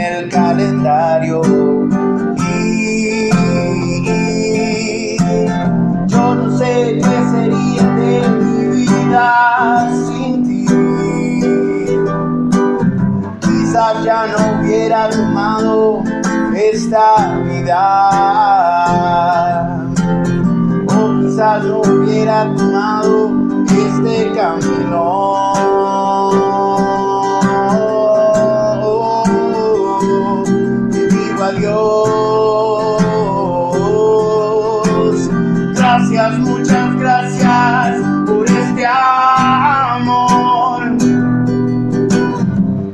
el calendario y, yo no sé qué sería de mi vida sin ti quizás ya no hubiera tomado esta vida. O quizás no hubiera tomado este camino. Adiós. Gracias, muchas gracias por este amor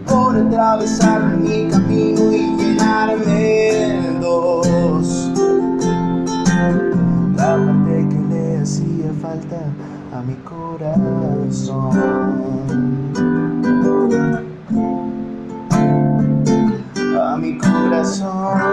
por atravesar mi camino y llenarme de dos. La parte que le hacía falta a mi corazón. A mi corazón.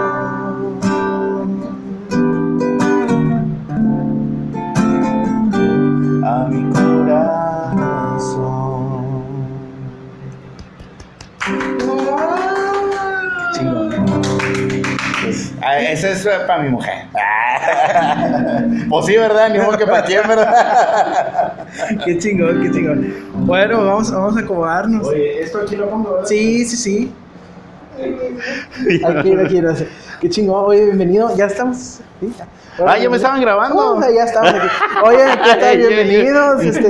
Es para mi mujer. pues sí, ¿verdad? Ni modo que para quién, ¿verdad? Qué chingón, qué chingón. Bueno, vamos, vamos a acomodarnos. Oye, esto aquí lo pongo, ¿verdad? Sí, sí, sí. Aquí, aquí, sé. Qué chingón. Oye, bienvenido. Ya estamos. ¿Sí? Ah, ya me estaban grabando. Uh, ya estamos aquí. Oye, ¿qué tal? Bienvenidos. Este,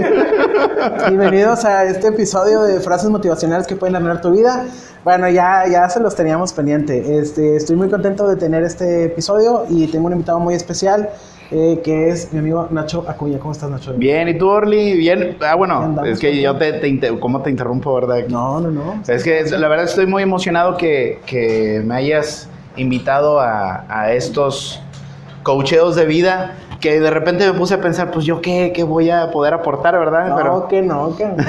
bienvenidos a este episodio de frases motivacionales que pueden arreglar tu vida. Bueno, ya, ya se los teníamos pendiente. Este, estoy muy contento de tener este episodio y tengo un invitado muy especial. eh, que es mi amigo Nacho Acuña. ¿Cómo estás, Nacho? Bien, ¿y tú, Orly? Bien. Ah, bueno, es que yo te, te inter- ¿Cómo te interrumpo, verdad? No, no, no. Es que es- la verdad estoy muy emocionado que, que me hayas invitado a, a estos coacheos de vida que de repente me puse a pensar, pues yo qué, qué voy a poder aportar, ¿verdad? No, Pero que no, que no.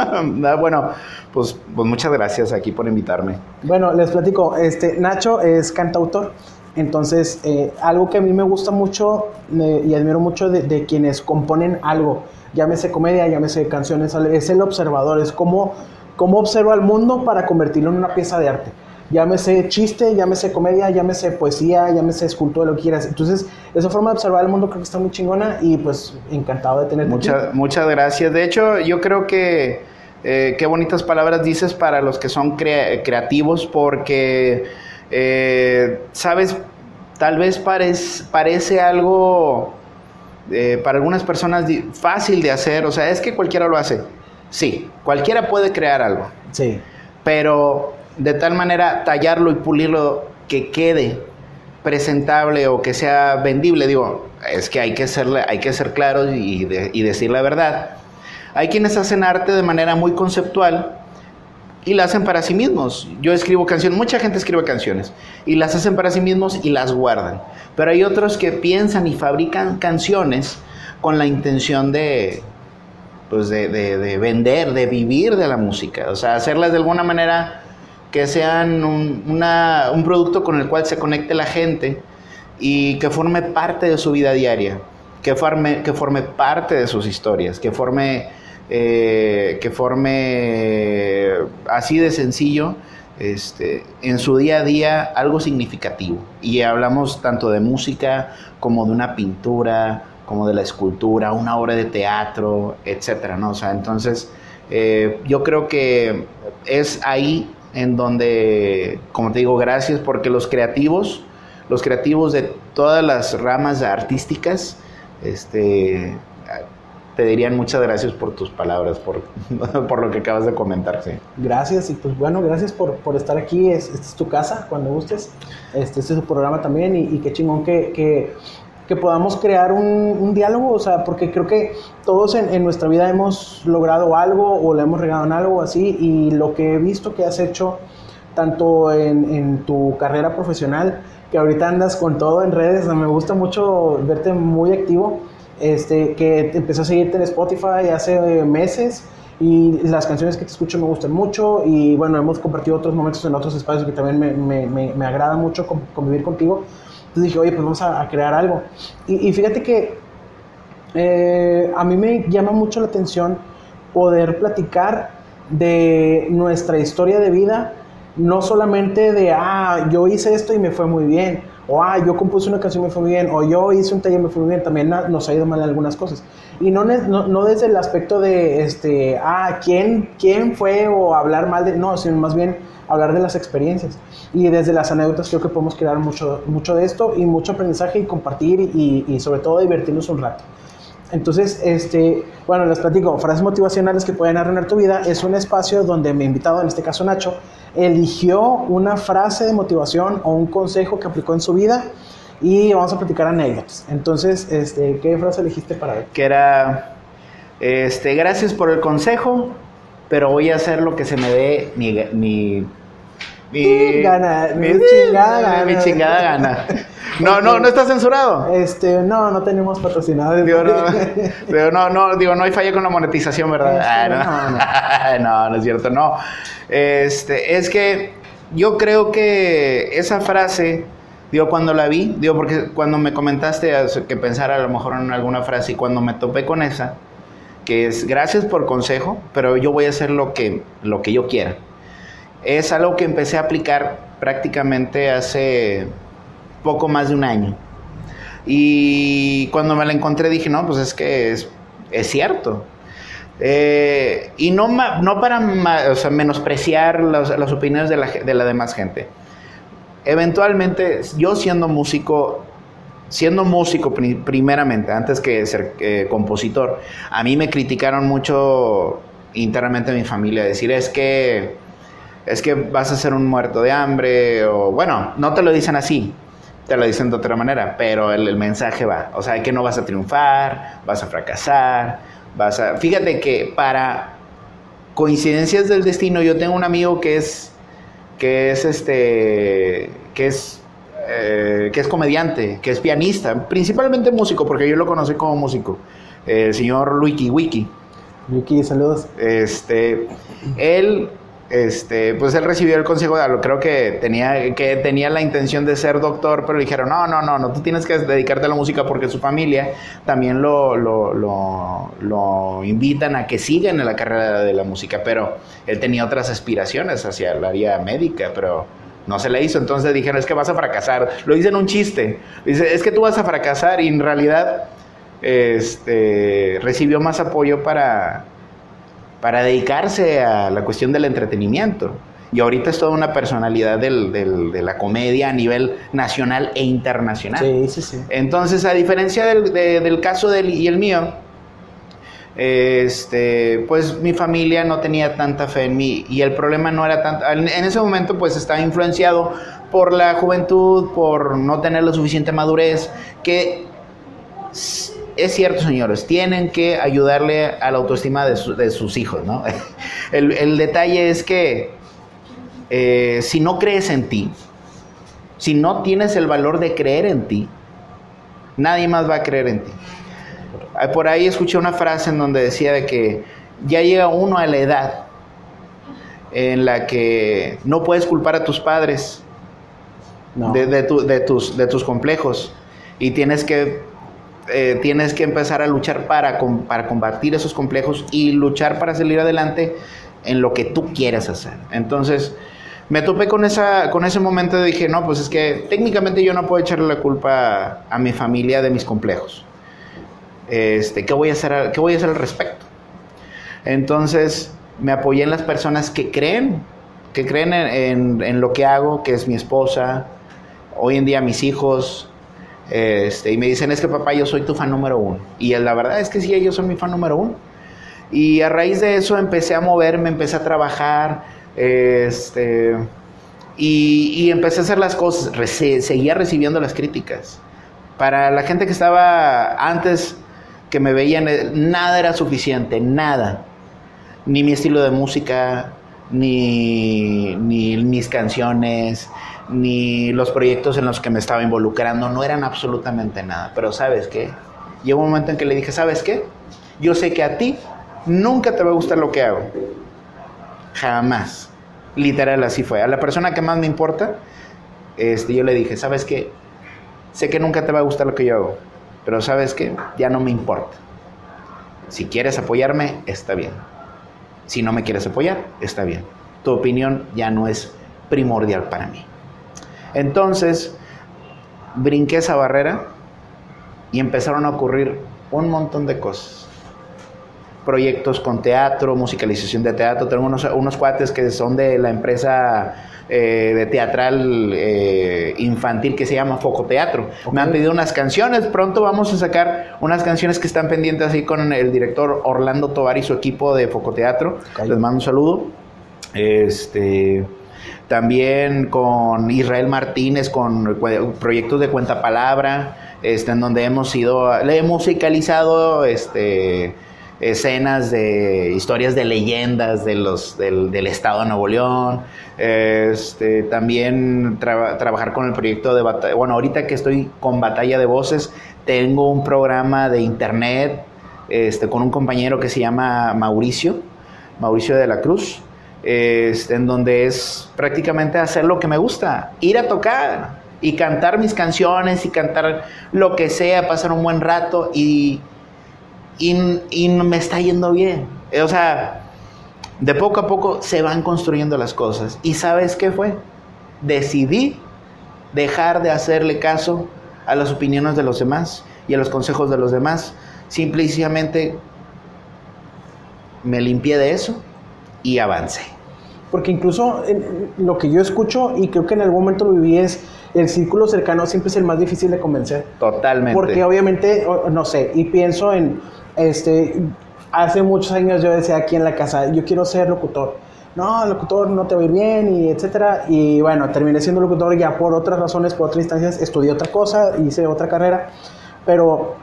Ah, bueno, pues, pues muchas gracias aquí por invitarme. Bueno, les platico, este, Nacho es cantautor, entonces eh, algo que a mí me gusta mucho eh, y admiro mucho de, de quienes componen algo, llámese comedia, llámese canciones, es el observador, es como, como observa al mundo para convertirlo en una pieza de arte. Llámese chiste, llámese comedia, llámese poesía, llámese escultura, lo que quieras. Entonces, esa forma de observar el mundo creo que está muy chingona y pues encantado de tenerte aquí. Muchas, gracias. De hecho, yo creo que eh, qué bonitas palabras dices para los que son crea- creativos, porque, eh, sabes, tal vez parez- parece algo eh, para algunas personas fácil de hacer. O sea, es que cualquiera lo hace. Sí, cualquiera puede crear algo, Sí, pero de tal manera tallarlo y pulirlo que quede presentable o que sea vendible, digo, es que hay que ser, hay que ser claros y, y decir la verdad. Hay quienes hacen arte de manera muy conceptual y la hacen para sí mismos. Yo escribo canciones, mucha gente escribe canciones y las hacen para sí mismos y las guardan. Pero hay otros que piensan y fabrican canciones con la intención de, pues de- de vender, de vivir de la música. O sea, hacerlas de alguna manera que sean un, un producto con el cual se conecte la gente y que forme parte de su vida diaria, que forme, que forme parte de sus historias, que forme, eh, que forme así de sencillo este, en su día a día algo significativo. Y hablamos tanto de música como de una pintura, como de la escultura, una obra de teatro, etcétera, ¿no? O sea, entonces eh, yo creo que es ahí en donde, como te digo, gracias porque los creativos, los creativos de todas las ramas artísticas, este, te dirían muchas gracias por tus palabras, por, por lo que acabas de comentar. Sí. Gracias, y pues bueno, gracias por, por estar aquí. Es, esta es tu casa, cuando gustes. Este, este es tu programa también, y, y qué chingón que, que, que podamos crear un, un, diálogo, o sea, porque creo que todos en, en, nuestra vida hemos logrado algo o le hemos regado en algo así, y lo que he visto que has hecho tanto en, en tu carrera profesional, que ahorita andas con todo en redes, me gusta mucho verte muy activo, este, que empecé a seguirte en Spotify hace meses y las canciones que te escucho me gustan mucho y bueno, hemos compartido otros momentos en otros espacios que también me, me, me, me agrada mucho convivir contigo. Entonces dije, oye, pues vamos a, crear algo. Y, y fíjate que eh, a mí me llama mucho la atención poder platicar de nuestra historia de vida no solamente de, ah, yo hice esto y me fue muy bien, o ah, yo compuse una canción y me fue bien, o yo hice un taller y me fue bien, también nos ha ido mal en algunas cosas. Y no, no, no, desde el aspecto de, este, ah, ¿quién, quién fue o hablar mal de, no, sino más bien hablar de las experiencias. Y desde las anécdotas creo que podemos crear mucho, mucho de esto y mucho aprendizaje y compartir y, y sobre todo divertirnos un rato. Entonces, este, bueno, les platico, frases motivacionales que pueden arruinar tu vida. Es un espacio donde mi invitado, en este caso Nacho, eligió una frase de motivación o un consejo que aplicó en su vida y vamos a platicar anécdotas. Entonces, este, ¿qué frase elegiste para ver? Que era, este, gracias por el consejo, pero voy a hacer lo que se me dé mi, mi mi, gana, mi, mi, chingada gana. Mi chingada gana. No, no, no está censurado. Este, no, no tenemos patrocinadores. Digo, no, digo, no, no, digo, no hay falla con la monetización, ¿verdad? Este, ah, no. No, no. no, es cierto, no. Este, es que yo creo que esa frase, digo, cuando la vi, digo, porque cuando me comentaste que pensara a lo mejor en alguna frase y cuando me topé con esa, que es gracias por consejo, pero yo voy a hacer lo que, lo que yo quiera es algo que empecé a aplicar prácticamente hace poco más de un año. Y cuando me la encontré dije, no, pues es que es, cierto. Eh, y no, no para menospreciar las, las opiniones de la, de la, demás gente. Eventualmente, yo siendo músico, siendo músico primeramente, antes que ser eh, compositor, a mí me criticaron mucho internamente mi familia, decir es que es que vas a ser un muerto de hambre, o bueno, no te lo dicen así, te lo dicen de otra manera, pero el, el mensaje va, o sea, que no vas a triunfar, vas a fracasar, vas a... Fíjate que para coincidencias del destino, yo tengo un amigo que es, que es este, que es, eh, que es comediante, que es pianista, principalmente músico, porque yo lo conocí como músico, el señor Wiki Wiki. Wiki, saludos. Este, él este, pues él recibió el consejo de creo que tenía, que tenía la intención de ser doctor, pero le dijeron, no, no, no, no, tú tienes que dedicarte a la música porque su familia también lo, lo, lo, lo invitan a que siga en la carrera de la música, pero él tenía otras aspiraciones hacia el área médica, pero no se le hizo, entonces dijeron, es que vas a fracasar, lo dicen un chiste, dice, es que tú vas a fracasar y en realidad este, recibió más apoyo para para dedicarse a la cuestión del entretenimiento. Y ahorita es toda una personalidad del, del, de la comedia a nivel nacional e internacional. Sí, sí, sí. Entonces, a diferencia del, de, del caso de él y el mío, este, pues mi familia no tenía tanta fe en mí y el problema no era tanto, en ese momento pues estaba influenciado por la juventud, por no tener la suficiente madurez, que es cierto, señores, tienen que ayudarle a la autoestima de, su, de sus hijos, ¿no? El, el, detalle es que eh, si no crees en ti, si no tienes el valor de creer en ti, nadie más va a creer en ti. Por ahí escuché una frase en donde decía de que ya llega uno a la edad en la que no puedes culpar a tus padres no. de, de, tu, de, tus, de tus complejos y tienes que eh, tienes que empezar a luchar para, para combatir esos complejos y luchar para salir adelante en lo que tú quieras hacer. Entonces, me topé con, esa, con ese momento y dije, no, pues es que técnicamente yo no puedo echarle la culpa a, mi familia de mis complejos. Este, ¿qué, voy a hacer, ¿Qué voy a hacer al respecto? Entonces, me apoyé en las personas que creen, que creen en, en, en lo que hago, que es mi esposa, hoy en día mis hijos, Este, y me dicen, es que papá, yo soy tu fan número uno. Y la verdad es que sí, ellos son mi fan número uno. Y a raíz de eso empecé a moverme, empecé a trabajar, este, y, empecé a hacer las cosas, seguía recibiendo las críticas. Para la gente que estaba antes, que me veían, eh, nada era suficiente, nada. Ni mi estilo de música, ni, ni mis canciones, ni los proyectos en los que me estaba involucrando, no eran absolutamente nada. Pero sabes qué, llegó un momento en que le dije, ¿sabes qué? Yo sé que a ti nunca te va a gustar lo que hago. Jamás. Literal así fue. A la persona que más me importa, este, yo le dije, ¿sabes qué? Sé que nunca te va a gustar lo que yo hago, pero ¿sabes qué? Ya no me importa. Si quieres apoyarme, está bien. Si no me quieres apoyar, está bien. Tu opinión ya no es primordial para mí. Entonces, brinqué esa barrera y empezaron a ocurrir un montón de cosas. Proyectos con teatro, musicalización de teatro. Tengo unos, unos cuates que son de la empresa eh, de teatral eh, infantil que se llama Foco Teatro. Me han pedido unas canciones. Pronto vamos a sacar unas canciones que están pendientes así con el director Orlando Tovar y su equipo de Foco Teatro. Les mando un saludo. Este también con Israel Martínez, con proyectos de cuenta palabra, este, en donde hemos sido, le hemos musicalizado este, escenas de historias de leyendas de los, del, estado de Nuevo León. Este, también trabajar con el proyecto de batalla. Bueno, ahorita que estoy con Batalla de Voces, tengo un programa de internet este, con un compañero que se llama Mauricio, Mauricio de la Cruz este, en donde es prácticamente hacer lo que me gusta, ir a tocar y cantar mis canciones y cantar lo que sea, pasar un buen rato y, y, me está yendo bien. O sea, de poco a poco se van construyendo las cosas. ¿Y sabes qué fue? Decidí dejar de hacerle caso a las opiniones de los demás y a los consejos de los demás. Simplemente me limpié de eso y avance. Porque incluso lo que yo escucho y creo que en algún momento lo viví es el círculo cercano siempre es el más difícil de convencer. Totalmente. Porque obviamente, no sé, y pienso en, este, hace muchos años yo decía aquí en la casa, yo quiero ser locutor. No, locutor no te va a ir bien y etcétera. Y bueno, terminé siendo locutor ya por otras razones, por otras instancias, estudié otra cosa, hice otra carrera. Pero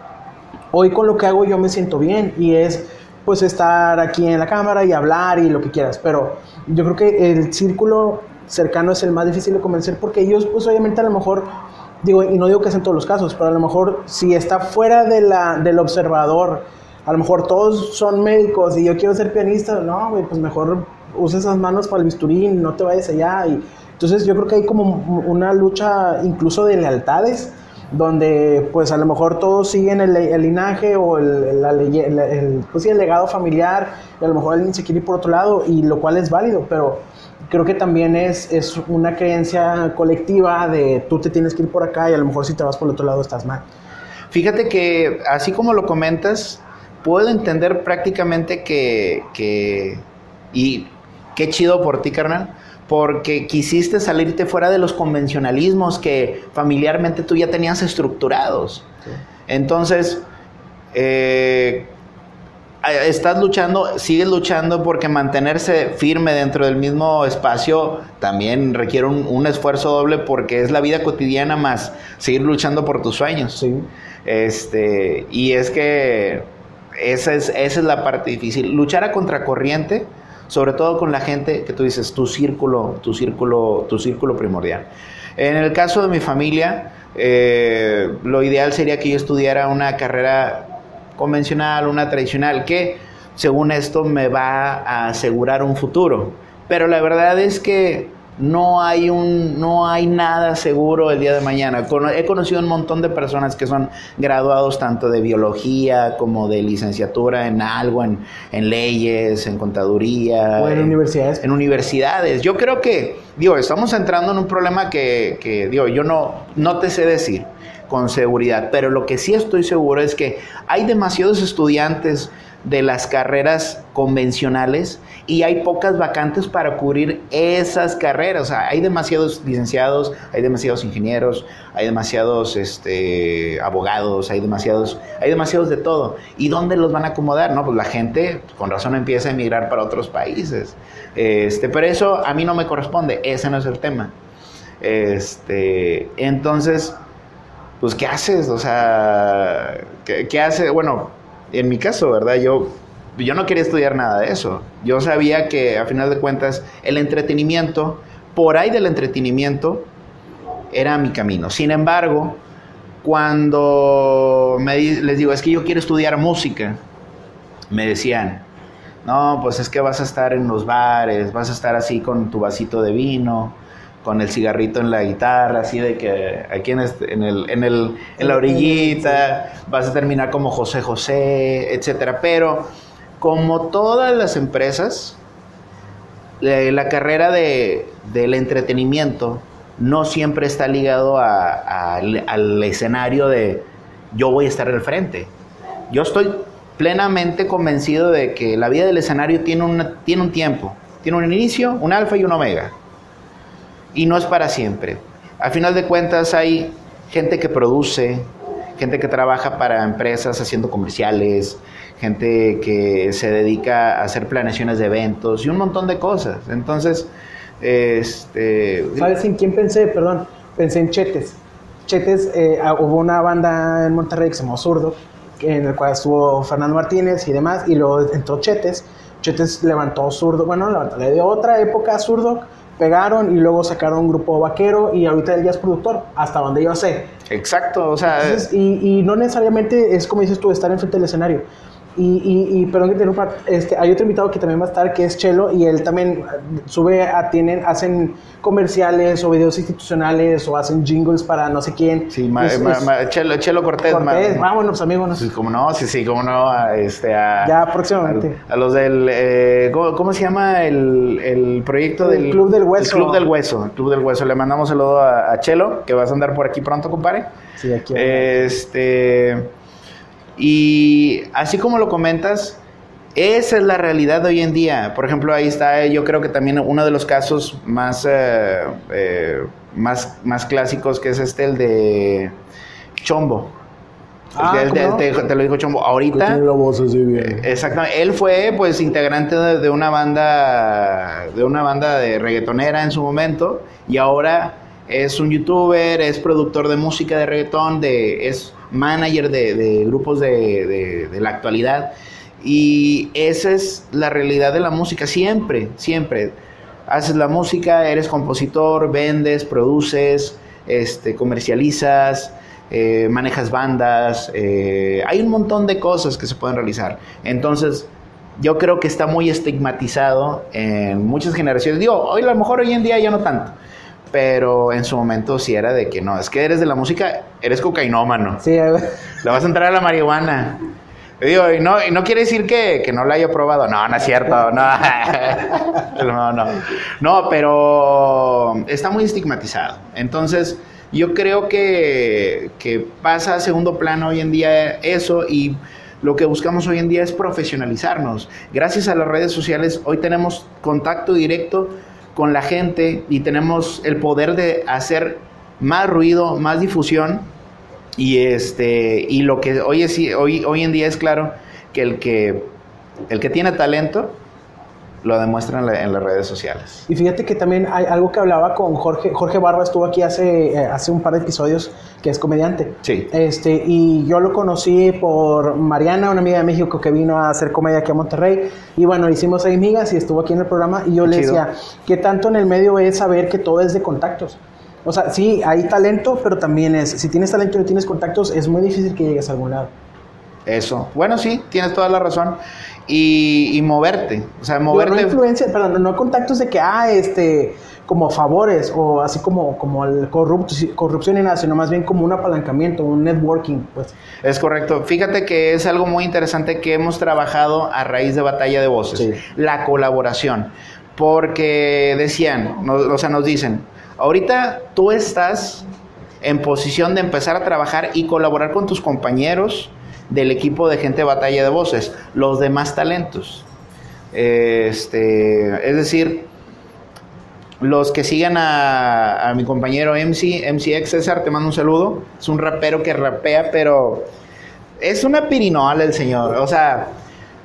hoy con lo que hago yo me siento bien y es pues estar aquí en la cámara y hablar y lo que quieras, pero yo creo que el círculo cercano es el más difícil de convencer porque ellos pues obviamente a lo mejor digo y no digo que sea en todos los casos, pero a lo mejor si está fuera de la, del observador, a lo mejor todos son médicos y yo quiero ser pianista, no, güey, pues mejor usa esas manos para el bisturí, no te vayas allá y entonces yo creo que hay como una lucha incluso de lealtades donde pues a lo mejor todos siguen el, linaje o el, la, el, pues, el legado familiar y a lo mejor alguien se quiere ir por otro lado y lo cual es válido, pero creo que también es, es una creencia colectiva de tú te tienes que ir por acá y a lo mejor si te vas por el otro lado estás mal. Fíjate que así como lo comentas, puedo entender prácticamente que, que y qué chido por ti, carnal, porque quisiste salirte fuera de los convencionalismos que familiarmente tú ya tenías estructurados. Entonces, eh, estás luchando, sigues luchando porque mantenerse firme dentro del mismo espacio también requiere un, esfuerzo doble porque es la vida cotidiana más seguir luchando por tus sueños. Este, y es que esa es, esa es la parte difícil. Luchar a contracorriente sobre todo con la gente que tú dices, tu círculo, tu círculo, tu círculo primordial. En el caso de mi familia, eh, lo ideal sería que yo estudiara una carrera convencional, una tradicional, que según esto me va a asegurar un futuro. Pero la verdad es que no hay, un, no hay nada seguro el día de mañana. He conocido un montón de personas que son graduados tanto de biología como de licenciatura en algo, en, leyes, en contaduría. O en, universidades. En universidades. Yo creo que, digo, estamos entrando en un problema que, que digo, yo no, no te sé decir con seguridad, pero lo que sí estoy seguro es que hay demasiados estudiantes de las carreras convencionales y hay pocas vacantes para cubrir esas carreras. O sea, hay demasiados licenciados, hay demasiados ingenieros, hay demasiados este, abogados, hay demasiados, hay demasiados de todo. ¿Y dónde los van a acomodar? No, pues la gente con razón empieza a emigrar para otros países. Este, pero eso a mí no me corresponde, ese no es el tema. Este, entonces, pues, ¿qué haces? O sea, ¿qué, qué hace? Bueno, en mi caso, ¿verdad? Yo, yo no quería estudiar nada de eso. Yo sabía que a final de cuentas el entretenimiento, por ahí del entretenimiento, era mi camino. Sin embargo, cuando me, les digo, es que yo quiero estudiar música, me decían, no, pues es que vas a estar en los bares, vas a estar así con tu vasito de vino, con el cigarrito en la guitarra, así de que aquí en, este, en, el, en, el, en la orillita, vas a terminar como José José, etcétera. Pero como todas las empresas, la carrera de, del entretenimiento no siempre está ligado a, al escenario de yo voy a estar al frente. Yo estoy plenamente convencido de que la vida del escenario tiene, una, tiene un tiempo, tiene un inicio, un alfa y un omega y no es para siempre. Al final de cuentas hay gente que produce, gente que trabaja para empresas haciendo comerciales, gente que se dedica a hacer planeaciones de eventos y un montón de cosas. Entonces, este... ¿Sabes en quién pensé? Perdón, pensé en Chetes. Chetes, eh, ah, hubo una banda en Monterrey que se llamó Zurdo, en el cual estuvo Fernando Martínez y demás, y luego entró Chetes. Chetes levantó Zurdo, bueno, levantó, le dio otra época a Zurdo, pegaron y luego sacaron un grupo vaquero y ahorita él ya es productor, hasta donde yo sé. Exacto, o sea... y, y, no necesariamente es como dices tú, estar enfrente del escenario. Y, y, perdón que interrumpa, este, hay otro invitado que también va a estar, que es Chelo, y él también sube, a, tienen, hacen comerciales o videos institucionales o hacen jingles para no sé quién. Sí, Chelo, Chelo, Cortés. Cortés, vámonos amigos. Sí, cómo no, sí, sí, cómo no, este, ya próximamente. A, los del, eh, ¿cómo, se llama el, el proyecto el del... Club del Hueso. El Club del Hueso, el Club del Hueso. Le mandamos saludo a, a Chelo, que vas a andar por aquí pronto, compadre. Sí, aquí. Este... Y así como lo comentas, esa es la realidad de hoy en día. Por ejemplo, ahí está, yo creo que también uno de los casos más, eh, eh, más, más clásicos, que es este, el de Chombo. Ah, te, lo dijo Chombo. Ahorita. La voz así bien. Eh, exactamente. Él fue, pues, integrante de, una banda, de una banda de reggaetonera en su momento, y ahora es un youtuber, es productor de música de reggaetón, de, es manager de, grupos de, la actualidad. Y esa es la realidad de la música, siempre, siempre. Haces la música, eres compositor, vendes, produces, este, comercializas, eh, manejas bandas, eh, hay un montón de cosas que se pueden realizar. Entonces, yo creo que está muy estigmatizado en muchas generaciones. Digo, hoy a lo mejor hoy en día ya no tanto pero en su momento sí era de que no, es que eres de la música, eres cocainómano. Sí, le vas a entrar a la marihuana. Digo, y no, y no quiere decir que, que, no la haya probado. No, no es cierto. No. no, no. No, pero está muy estigmatizado. Entonces, yo creo que, que pasa a segundo plano hoy en día eso y lo que buscamos hoy en día es profesionalizarnos. Gracias a las redes sociales, hoy tenemos contacto directo con la gente y tenemos el poder de hacer más ruido, más difusión. Y este y lo que hoy es, hoy hoy en día es claro que el que el que tiene talento lo demuestra en, las redes sociales. Y fíjate que también hay algo que hablaba con Jorge, Jorge Barba estuvo aquí hace, eh, hace un par de episodios, que es comediante. Sí. Este, y yo lo conocí por Mariana, una amiga de México que vino a hacer comedia aquí a Monterrey. Y bueno, hicimos ahí migas y estuvo aquí en el programa. Y yo le decía, ¿qué tanto en el medio es saber que todo es de contactos? O sea, sí, hay talento, pero también es, si tienes talento y no tienes contactos, es muy difícil que llegues a algún lado. Eso. Bueno, sí, tienes toda la razón y, moverte. O sea, moverte. No, influencia, perdón, no contactos de que, ah, este, como favores o así como, como el corrupción y nada, sino más bien como un apalancamiento, un networking, pues. Es correcto. Fíjate que es algo muy interesante que hemos trabajado a raíz de Batalla de Voces, la colaboración. Porque decían, o sea, nos dicen, ahorita tú estás en posición de empezar a trabajar y colaborar con tus compañeros del equipo de gente batalla de voces, los demás talentos. Este, es decir, los que sigan a, mi compañero MC, MCX César, te mando un saludo. Es un rapero que rapea, pero es una pirinola el señor. O sea,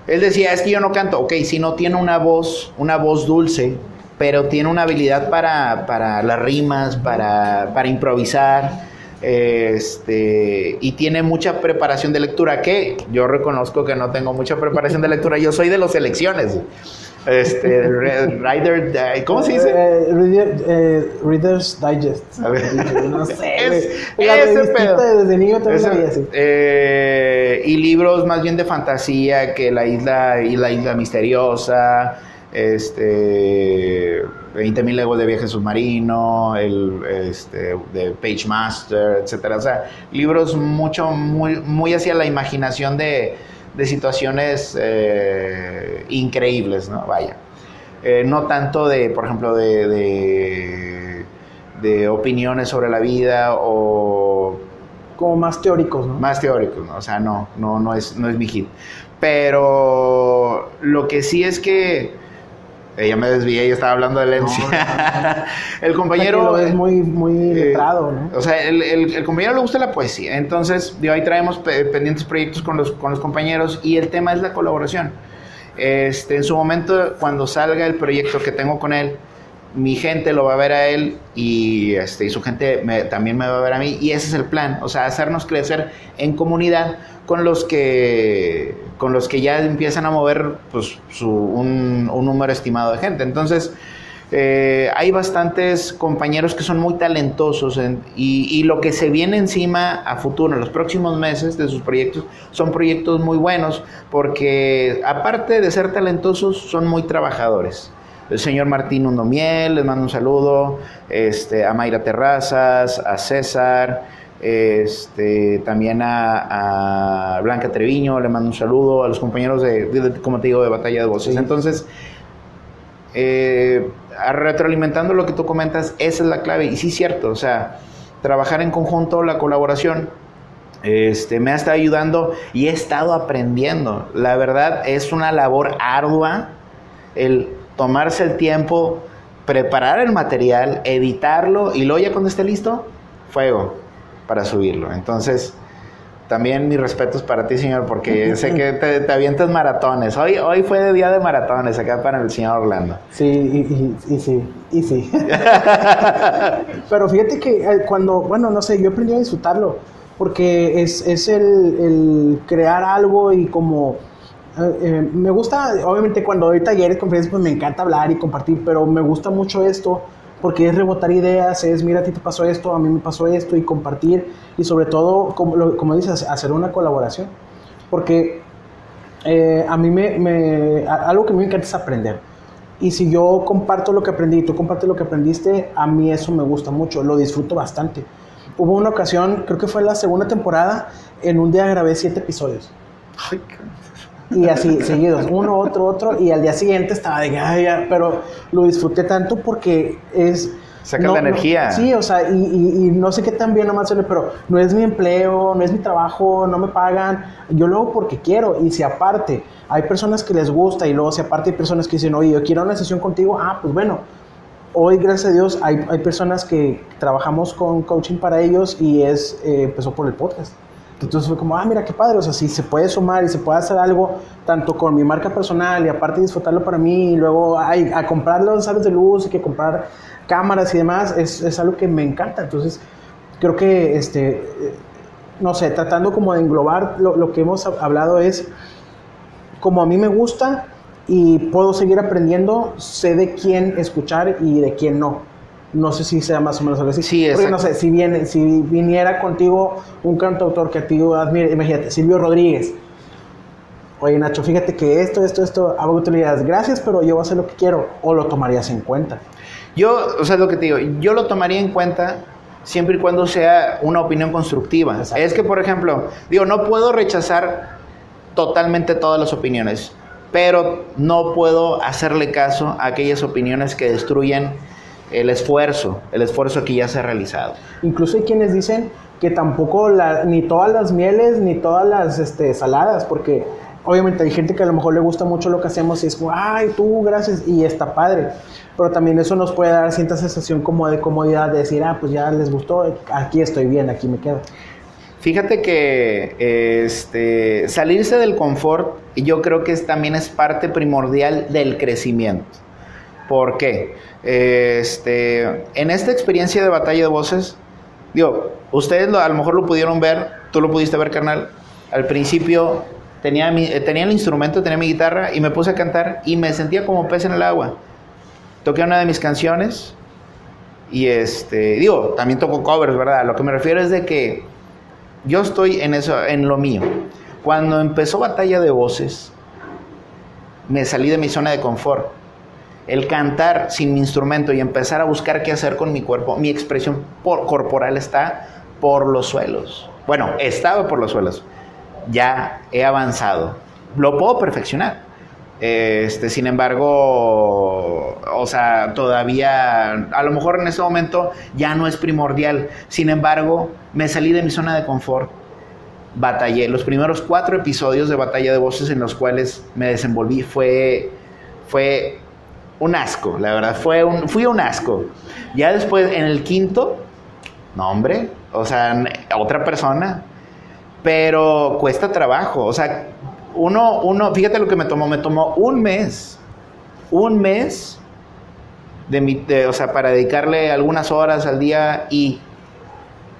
él decía, es que yo no canto. Ok, si no tiene una voz, una voz dulce, pero tiene una habilidad para, para las rimas, para, para improvisar este, y tiene mucha preparación de lectura, que yo reconozco que no tengo mucha preparación de lectura, yo soy de los elecciones. Este, Rider, ¿cómo se dice? Eh, eh, Reader's Digest. A ver. No sé. es, ese pedo. Desde niño también así. Eh, y libros más bien de fantasía, que la isla y la isla misteriosa, este 20.000 legos de viaje submarino, el este, de Page Master, etcétera. O sea, libros mucho, muy, muy hacia la imaginación de, de situaciones eh, increíbles, ¿no? Vaya. Eh, no tanto de, por ejemplo, de, de, de, opiniones sobre la vida o... Como más teóricos, ¿no? Más teóricos, ¿no? O sea, no, no, no, es, no es mi hit. Pero lo que sí es que ella me desvié y estaba hablando de Lencia. el compañero. Es muy, muy eh, letrado, ¿no? O sea, el, el, compañero le gusta la poesía. Entonces, de ahí traemos pendientes proyectos con los, con los compañeros y el tema es la colaboración. Este, en su momento, cuando salga el proyecto que tengo con él, mi gente lo va a ver a él y, este, y su gente también me va a ver a mí. Y ese es el plan, o sea, hacernos crecer en comunidad con los que, con los que ya empiezan a mover pues, un, número estimado de gente. Entonces, eh, hay bastantes compañeros que son muy talentosos y, y, lo que se viene encima a futuro, en los próximos meses de sus proyectos, son proyectos muy buenos porque aparte de ser talentosos, son muy trabajadores el señor Martín Undomiel, les mando un saludo, este, a Mayra Terrazas, a César, este, también a, Blanca Treviño, le mando un saludo, a los compañeros de, como te digo, de Batalla de Voces. Entonces, eh, retroalimentando lo que tú comentas, esa es la clave. Y sí, es cierto, o sea, trabajar en conjunto, la colaboración, este, me ha estado ayudando y he estado aprendiendo. La verdad es una labor ardua el tomarse el tiempo, preparar el material, editarlo y luego ya cuando esté listo, fuego para subirlo. Entonces, también mis respetos para ti, señor, porque sé que te, avientas maratones. Hoy, hoy fue día de maratones acá para el señor Orlando. Sí, y, sí, y sí. Pero fíjate que eh, cuando, bueno, no sé, yo aprendí a disfrutarlo, porque es, es el, el crear algo y como eh, eh, me gusta, obviamente cuando doy talleres, conferencias, pues me encanta hablar y compartir, pero me gusta mucho esto porque es rebotar ideas, es mira a ti te pasó esto, a mí me pasó esto y compartir y sobre todo, como, como dices, hacer una colaboración. Porque eh, a mí me, algo que me encanta es aprender. Y si yo comparto lo que aprendí y tú compartes lo que aprendiste, a mí eso me gusta mucho, lo disfruto bastante. Hubo una ocasión, creo que fue la segunda temporada, en un día grabé siete episodios. Ay, y así seguidos, uno, otro, otro, y al día siguiente estaba de, ay, pero lo disfruté tanto porque es... Saca la energía. sí, o sea, y, y, no sé qué tan bien nomás, pero no es mi empleo, no es mi trabajo, no me pagan, yo lo hago porque quiero, y si aparte hay personas que les gusta, y luego si aparte hay personas que dicen, oye, yo quiero una sesión contigo, ah, pues bueno, hoy, gracias a Dios, hay, hay personas que trabajamos con coaching para ellos y es, eh, empezó por el podcast. Entonces fue como, ah, mira qué padre, o sea, si se puede sumar y se puede hacer algo tanto con mi marca personal y aparte disfrutarlo para mí y luego ay, a comprar los sales de luz y que comprar cámaras y demás, es, es, algo que me encanta. Entonces creo que, este, no sé, tratando como de englobar lo, lo que hemos hablado es, como a mí me gusta y puedo seguir aprendiendo, sé de quién escuchar y de quién no. No sé si sea más o menos algo así. Sí, Porque no sé, si, viene, si viniera contigo un cantautor que a ti admire, imagínate, Silvio Rodríguez. Oye, Nacho, fíjate que esto, esto, esto, te dirías, gracias, pero yo voy a hacer lo que quiero, o lo tomarías en cuenta. Yo, o sea, lo que te digo, yo lo tomaría en cuenta siempre y cuando sea una opinión constructiva. Es que, por ejemplo, digo, no puedo rechazar totalmente todas las opiniones, pero no puedo hacerle caso a aquellas opiniones que destruyen el esfuerzo, el esfuerzo que ya se ha realizado. Incluso hay quienes dicen que tampoco la, ni todas las mieles ni todas las este, saladas, porque obviamente hay gente que a lo mejor le gusta mucho lo que hacemos y es como, ay, tú, gracias, y está padre. Pero también eso nos puede dar cierta sensación como de comodidad, de decir, ah, pues ya les gustó, aquí estoy bien, aquí me quedo. Fíjate que este, salirse del confort yo creo que es, también es parte primordial del crecimiento. ¿Por qué? Este, en esta experiencia de batalla de voces, digo, ustedes a lo mejor lo pudieron ver, tú lo pudiste ver, carnal. Al principio tenía, mi, tenía el instrumento, tenía mi guitarra y me puse a cantar y me sentía como pez en el agua. Toqué una de mis canciones y este, digo, también toco covers, ¿verdad? Lo que me refiero es de que yo estoy en eso, en lo mío. Cuando empezó Batalla de Voces, me salí de mi zona de confort. El cantar sin mi instrumento y empezar a buscar qué hacer con mi cuerpo, mi expresión corporal está por los suelos. Bueno, estaba por los suelos. Ya he avanzado. Lo puedo perfeccionar. Este, sin embargo, o sea, todavía, a lo mejor en este momento ya no es primordial. Sin embargo, me salí de mi zona de confort. Batallé. Los primeros cuatro episodios de Batalla de Voces en los cuales me desenvolví fue, fue un asco, la verdad. Fue un, fui un asco. Ya después, en el quinto, no, hombre, o sea, otra persona. Pero cuesta trabajo. O sea, uno, uno, fíjate lo que me tomó, me tomó un mes, un mes de mi, o sea, para dedicarle algunas horas al día y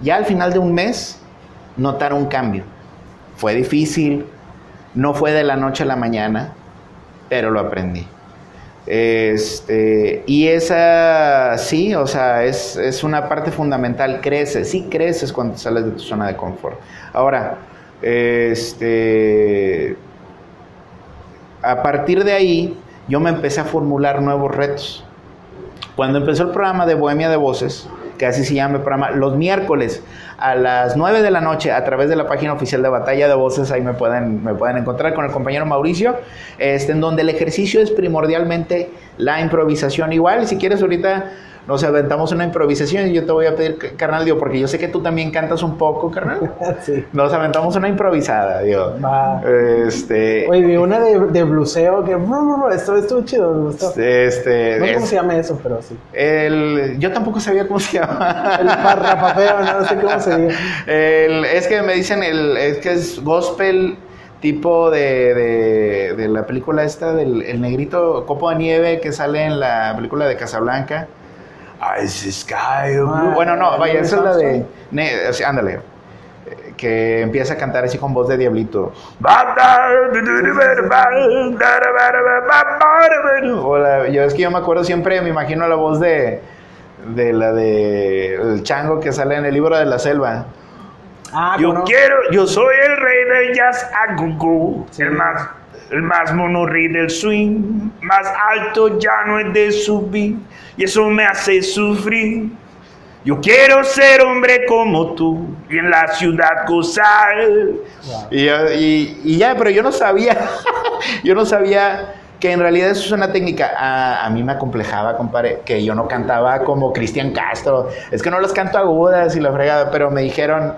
ya al final de un mes notar un cambio. Fue difícil, no fue de la noche a la mañana, pero lo aprendí. Este, y esa, sí, o sea, es, es una parte fundamental, creces, sí creces cuando sales de tu zona de confort. Ahora, este, a partir de ahí, yo me empecé a formular nuevos retos. Cuando empezó el programa de Bohemia de Voces, que así se llama el programa, los miércoles a las 9 de la noche a través de la página oficial de Batalla de Voces, ahí me pueden, me pueden encontrar con el compañero Mauricio, este, en donde el ejercicio es primordialmente la improvisación. Igual, si quieres ahorita nos aventamos una improvisación y yo te voy a pedir, carnal, digo, porque yo sé que tú también cantas un poco, carnal. sí. Nos aventamos una improvisada, digo. Va. Este... Oye, vi una de, de bluseo que esto estuvo chido, me gustó. Este, no sé cómo se llama eso, pero sí. El, yo tampoco sabía cómo se llama. el parrapapeo, no sé cómo se llama. El, es que me dicen, el, es que es gospel tipo de, de, de, la película esta del el negrito copo de nieve que sale en la película de Casablanca. Ice Sky. Ah, bueno, no, vaya, esa es la de. ándale. Que empieza a cantar así con voz de diablito. Hola, yo es que yo me acuerdo siempre, me imagino la voz de. De la de. El chango que sale en el libro de la selva. Ah, yo quiero, yo soy el rey del jazz a el más el más monorri del swing, más alto ya no es de subir, y eso me hace sufrir. Yo quiero ser hombre como tú y en la ciudad gozar. Y, ya, pero yo no sabía, yo no sabía que en realidad eso es una técnica. A, mí me acomplejaba, compadre, que yo no cantaba como Cristian Castro. Es que no las canto agudas y la fregada, pero me dijeron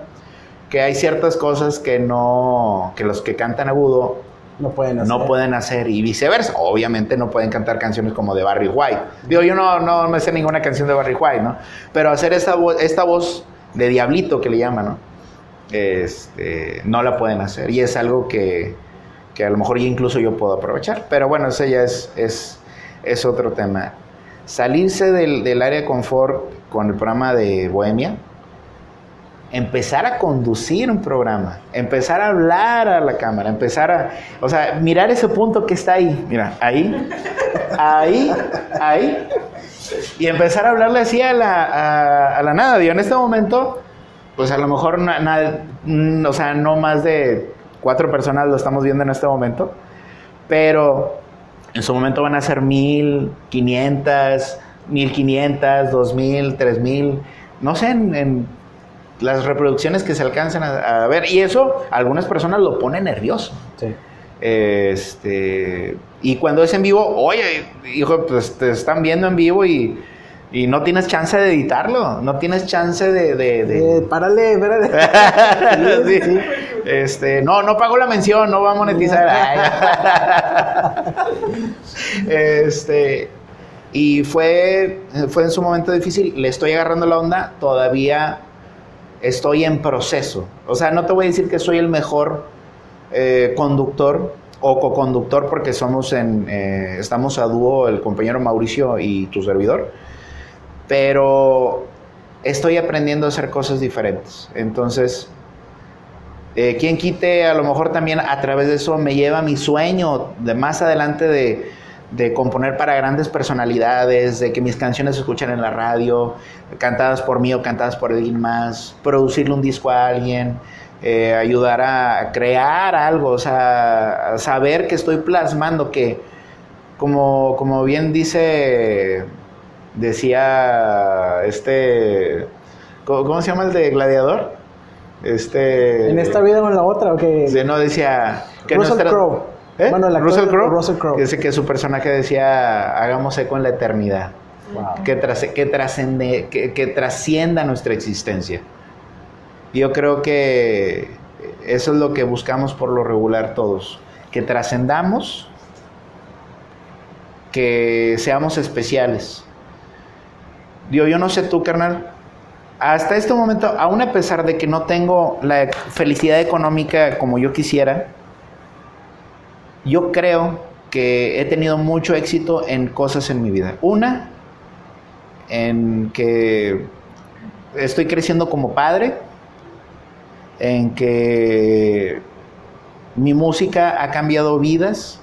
que hay ciertas cosas que no, que los que cantan agudo no pueden hacer. No pueden hacer y viceversa. Obviamente no pueden cantar canciones como de Barry White. Digo, yo no, no, no sé ninguna canción de Barry White, ¿no? Pero hacer esta, voz, esta voz de diablito que le llaman, ¿no? Este, no la pueden hacer. Y es algo que, que a lo mejor incluso yo puedo aprovechar. Pero bueno, ese ya es, es, es otro tema. Salirse del, del área de confort con el programa de Bohemia empezar a conducir un programa, empezar a hablar a la cámara, empezar a, o sea, mirar ese punto que está ahí, mira, ahí, ahí, ahí, y empezar a hablarle así a la, a, la nada. En este momento, pues a lo mejor, nada, mm, o sea, no más de cuatro personas lo estamos viendo en este momento, pero en su momento van a ser mil, quinientas, mil quinientas, dos mil, tres mil, no sé, en las reproducciones que se alcanzan a, ver. Y eso algunas personas lo ponen nervioso. Sí. Este, y cuando es en vivo, oye, hijo, pues te están viendo en vivo y Y no tienes chance de editarlo, no tienes chance de... de, de... Eh, párale, párale. Sí, sí. Este, no, no pago la mención, no va a monetizar. este, y fue, fue en su momento difícil, le estoy agarrando la onda, todavía estoy en proceso. O sea, no te voy a decir que soy el mejor eh, conductor o co-conductor porque somos en, eh, estamos a dúo el compañero Mauricio y tu servidor, pero estoy aprendiendo a hacer cosas diferentes. Entonces, eh, quien quite, a lo mejor también a través de eso me lleva mi sueño de más adelante de, de componer para grandes personalidades, de que mis canciones se escuchen en la radio, cantadas por mí o cantadas por alguien más, producirle un disco a alguien, eh, ayudar a crear algo, o sea, saber que estoy plasmando que, como, como bien dice, decía este, ¿cómo, se llama el de Gladiador? Este, ¿En esta vida o en la otra? ¿o qué? no decía... Que Russell Crowe. ¿Eh? Bueno, el Russell Crowe. Russell Crowe. Que su personaje decía, hagamos eco en la eternidad. Wow. Que, tras- que, trascende- que, que trascienda nuestra existencia. Yo creo que eso es lo que buscamos por lo regular todos. Que trascendamos, que seamos especiales. Digo, yo no sé tú, carnal. Hasta este momento, aún a pesar de que no tengo la felicidad económica como yo quisiera, yo creo que he tenido mucho éxito en cosas en mi vida. Una, en que estoy creciendo como padre, en que mi música ha cambiado vidas,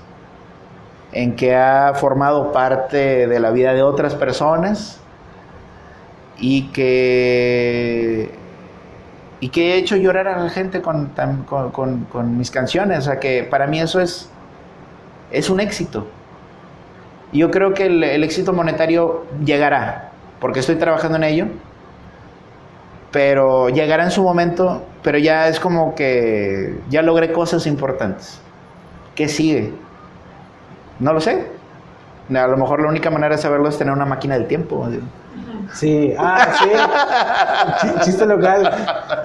en que ha formado parte de la vida de otras personas y que y que he hecho llorar a la gente con, con- con mis canciones. O sea que para mí eso es, es un éxito. Yo creo que el, éxito monetario llegará, porque estoy trabajando en ello, pero llegará en su momento, pero ya es como que ya logré cosas importantes. ¿Qué sigue? No lo sé. A lo mejor la única manera de saberlo es tener una máquina del tiempo. Sí, ah, sí. Ch- Chiste local.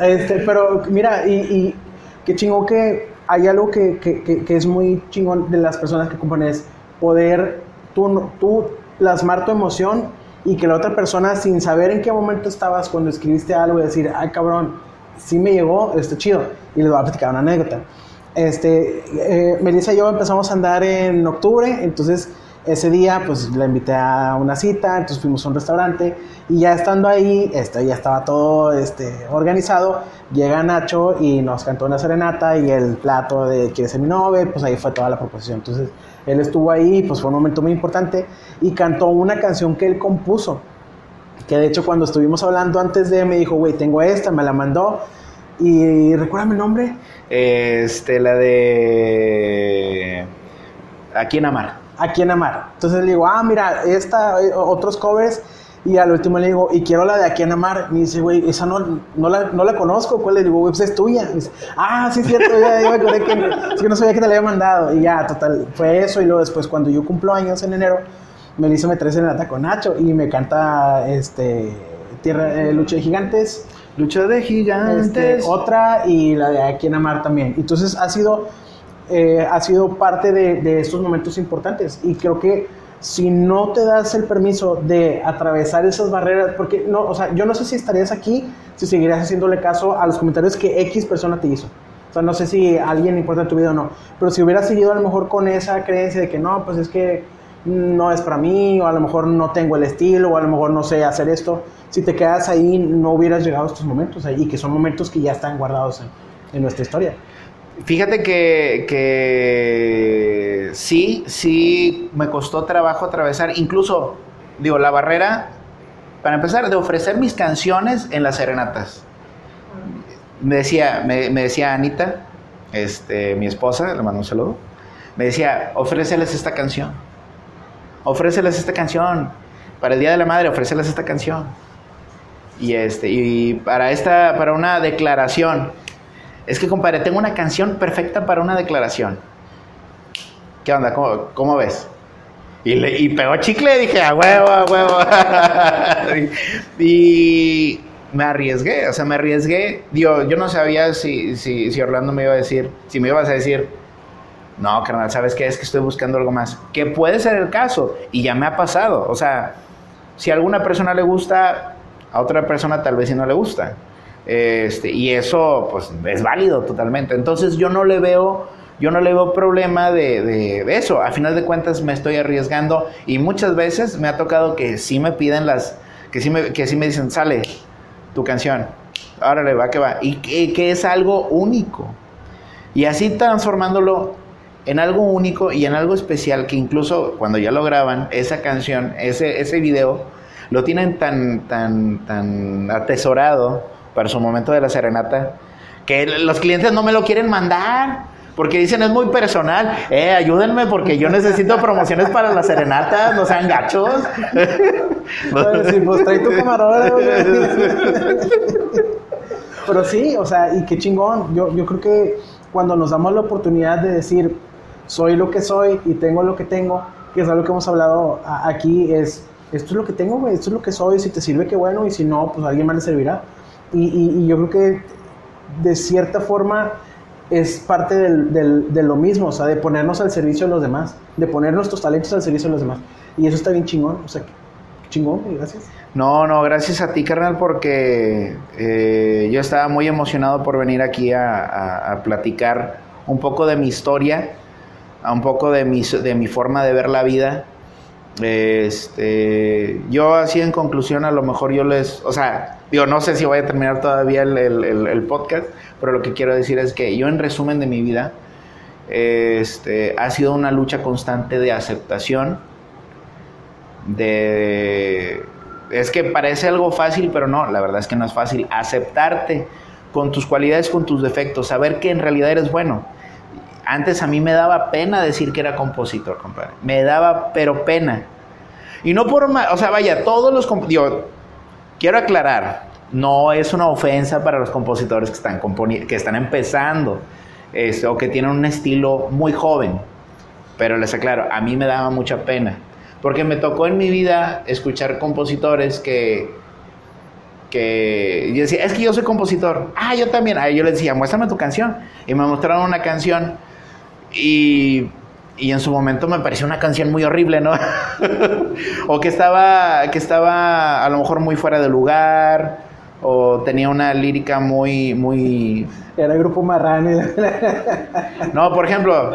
Este, pero mira, y, qué chingón que hay algo que, que- que- es muy chingón de las personas que componen, es poder tú, tú plasmar tu emoción y que la otra persona, sin saber en qué momento estabas cuando escribiste algo, y decir, ay cabrón, sí me llegó, está chido. Y les voy a platicar una anécdota. Este, eh, Melissa y yo empezamos a andar en octubre, entonces ese día pues la invité a una cita, entonces fuimos a un restaurante y ya estando ahí, este, ya estaba todo este, organizado, llega Nacho y nos cantó una serenata y el plato de ¿Quieres ser mi novia? Pues ahí fue toda la proposición. Entonces él estuvo ahí, pues fue un momento muy importante y cantó una canción que él compuso, que de hecho cuando estuvimos hablando antes de me dijo, güey, tengo esta, me la mandó y recuérdame el nombre. Este, la de. ¿A quién amar? A quién amar. Entonces le digo, ah, mira, esta, eh, otros covers. Y al último le digo, y quiero la de a quién amar. Y dice, güey, esa no, no, la, no la conozco. ¿Cuál le digo, güey, pues es tuya? Dice, ah, sí, es cierto, ya, ya me acordé que, es que no sabía que te la había mandado. Y ya, total, fue eso. Y luego después, cuando yo cumplo años en enero, Melissa me trae serenata con Nacho y me canta este, Tierra, eh, Lucha de Gigantes. Lucha de Este, gigantes. otra y la de A quién amar también. Entonces ha sido, eh, ha sido parte de, de estos momentos importantes y creo que si no te das el permiso de atravesar esas barreras, porque no, o sea, yo no sé si estarías aquí si seguirías haciéndole caso a los comentarios que X persona te hizo. O sea, no sé si alguien importa en tu vida o no, pero si hubieras seguido a lo mejor con esa creencia de que no, pues es que no es para mí, o a lo mejor no tengo el estilo, o a lo mejor no sé hacer esto, si te quedas ahí no hubieras llegado a estos momentos y que son momentos que ya están guardados en, en nuestra historia. Fíjate que, sí, sí me costó trabajo atravesar, incluso, digo, la barrera, para empezar, de ofrecer mis canciones en las serenatas. Me decía, me, me decía Anita, este, mi esposa, le mando un saludo, me decía, ofréceles esta canción, ofréceles esta canción, para el Día de la Madre, ofréceles esta canción. Y este, y para esta, para una declaración, es que, compadre, tengo una canción perfecta para una declaración. ¿Qué onda? ¿Cómo, cómo ves? Y, le, y pegó chicle, dije, a huevo, a huevo. y me arriesgué, o sea, me arriesgué. Digo, yo no sabía si, si, si Orlando me iba a decir, si me ibas a decir, no, carnal, ¿sabes qué? Es que estoy buscando algo más. Que puede ser el caso, y ya me ha pasado. O sea, si a alguna persona le gusta, a otra persona tal vez si no le gusta. Este, y eso, pues, es válido totalmente. Entonces, yo no le veo, yo no le veo problema de, de, eso. A final de cuentas, me estoy arriesgando, y muchas veces me ha tocado que sí me piden las, que sí me, que sí me dicen, sale tu canción. Órale, va que va. Y que, que es algo único. Y así transformándolo en algo único y en algo especial que incluso cuando ya lo graban, esa canción, ese, ese video, lo tienen tan, tan, tan atesorado para su momento de la serenata, que los clientes no me lo quieren mandar. Porque dicen es muy personal, eh, ayúdenme porque yo necesito promociones para la serenata, no sean gachos. sí, pues trae tu camarógrafo. Pero sí, o sea, y qué chingón. Yo, yo creo que cuando nos damos la oportunidad de decir, soy lo que soy y tengo lo que tengo, que es algo que hemos hablado aquí, es, esto es lo que tengo, güey, esto es lo que soy, si te sirve, qué bueno, y si no, pues a alguien más le servirá. Y, y, yo creo que de cierta forma es parte del, de lo mismo, o sea, de ponernos al servicio de los demás, de poner nuestros talentos al servicio de los demás. Y eso está bien chingón, o sea, chingón, gracias. No, no, gracias a ti, carnal, porque eh, yo estaba muy emocionado por venir aquí a, a, a platicar un poco de mi historia a un poco de mi, de mi forma de ver la vida. Este, yo así en conclusión a lo mejor yo les, o sea, digo, no sé si voy a terminar todavía el, el, podcast, pero lo que quiero decir es que yo en resumen de mi vida, este, ha sido una lucha constante de aceptación, de... Es que parece algo fácil, pero no, la verdad es que no es fácil. Aceptarte con tus cualidades, con tus defectos, saber que en realidad eres bueno antes a mí me daba pena decir que era compositor, compadre. Me daba, pero pena. Y no por, o sea, vaya, todos los, yo quiero aclarar, no es una ofensa para los compositores que están, que están empezando o que tienen un estilo muy joven. Pero les aclaro, a mí me daba mucha pena. Porque me tocó en mi vida escuchar compositores que, que yo decía, es que yo soy compositor. Ah, yo también. Ah, yo les decía, muéstrame tu canción. Y me mostraron una canción y, en su momento me pareció una canción muy horrible, ¿no? o que estaba, que estaba a lo mejor muy fuera de lugar, o tenía una lírica muy, muy... Era el grupo Marrani. no, por ejemplo,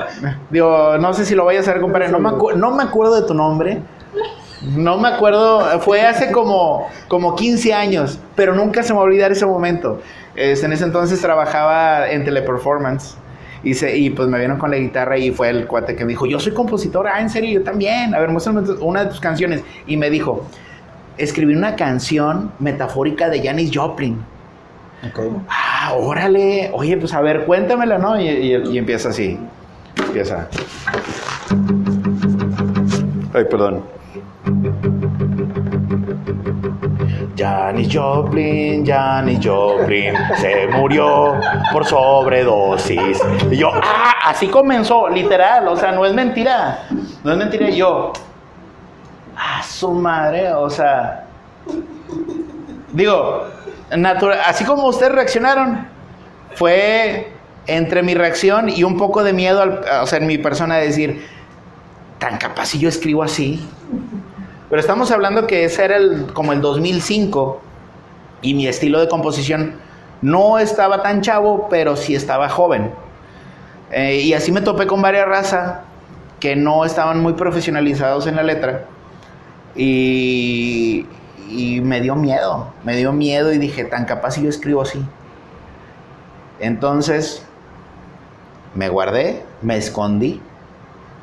digo, no sé si lo vayas a ver, compadre, no me, no me acuerdo de tu nombre. No me acuerdo, fue hace como, como 15 años, pero nunca se me va a olvidar ese momento. en ese entonces trabajaba en Teleperformance y, se, y pues me vieron con la guitarra y fue el cuate que me dijo, yo soy compositor, ah, en serio, yo también, a ver, muéstrame una de tus canciones. Y me dijo, escribí una canción metafórica de Janis Joplin. Okay. Ah, órale, oye, pues a ver, cuéntamela, ¿no? Y, y empieza así, empieza. Ay, perdón. Janis Joplin, Janis Joplin se murió por sobredosis. Y yo, ah, así comenzó, literal, o sea, no es mentira, no es mentira. Yo, ah, su madre, o sea, digo, natural, así como ustedes reaccionaron, fue entre mi reacción y un poco de miedo, o sea, en mi persona de decir, tan capaz si yo escribo así. Pero estamos hablando que ese era el, como el 2005 y mi estilo de composición no estaba tan chavo, pero sí estaba joven. Eh, y así me topé con varias razas que no estaban muy profesionalizados en la letra. Y, y me dio miedo, me dio miedo y dije, tan capaz si yo escribo así. Entonces me guardé, me escondí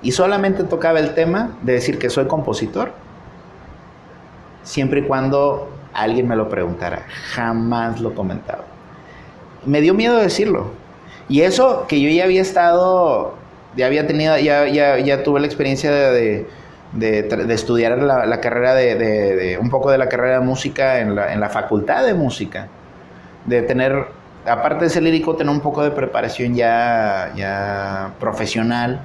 y solamente tocaba el tema de decir que soy compositor siempre y cuando alguien me lo preguntara. Jamás lo comentaba. Me dio miedo decirlo. Y eso que yo ya había estado, ya había tenido, ya, ya, ya tuve la experiencia de, de, estudiar la, carrera de, un poco de la carrera de música en la, en la facultad de música. De tener, aparte de ser lírico, tener un poco de preparación ya, ya profesional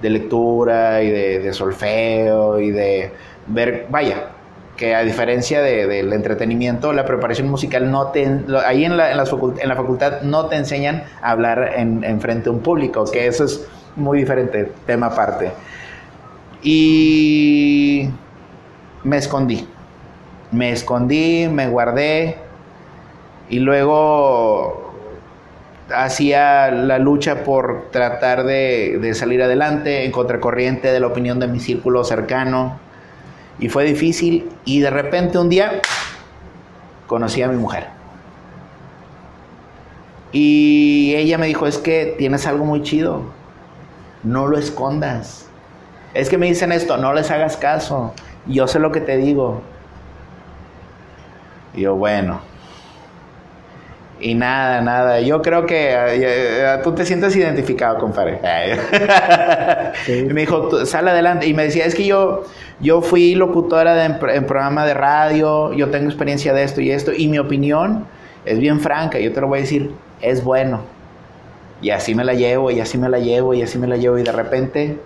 de lectura y de, solfeo y de ver, vaya, que a diferencia del entretenimiento, la preparación musical no te, ahí en la, en, en la facultad no te enseñan a hablar en, en, frente a un público, que eso es muy diferente, tema aparte. Y me escondí, me escondí, me guardé y luego hacía la lucha por tratar de, salir adelante en contracorriente de la opinión de mi círculo cercano. Y fue difícil y de repente un día conocí a mi mujer. Y ella me dijo, es que tienes algo muy chido, no lo escondas. Es que me dicen esto, no les hagas caso, yo sé lo que te digo. Y yo, bueno, y nada, nada. Yo creo que eh, eh, tú te sientes identificado, compadre. Sí. Me dijo, sal adelante. Y me decía, es que yo, yo fui locutora en, programa de radio, yo tengo experiencia de esto y esto, y mi opinión es bien franca. Yo te lo voy a decir, es bueno. Y así me la llevo, y así me la llevo, y así me la llevo. Y de repente,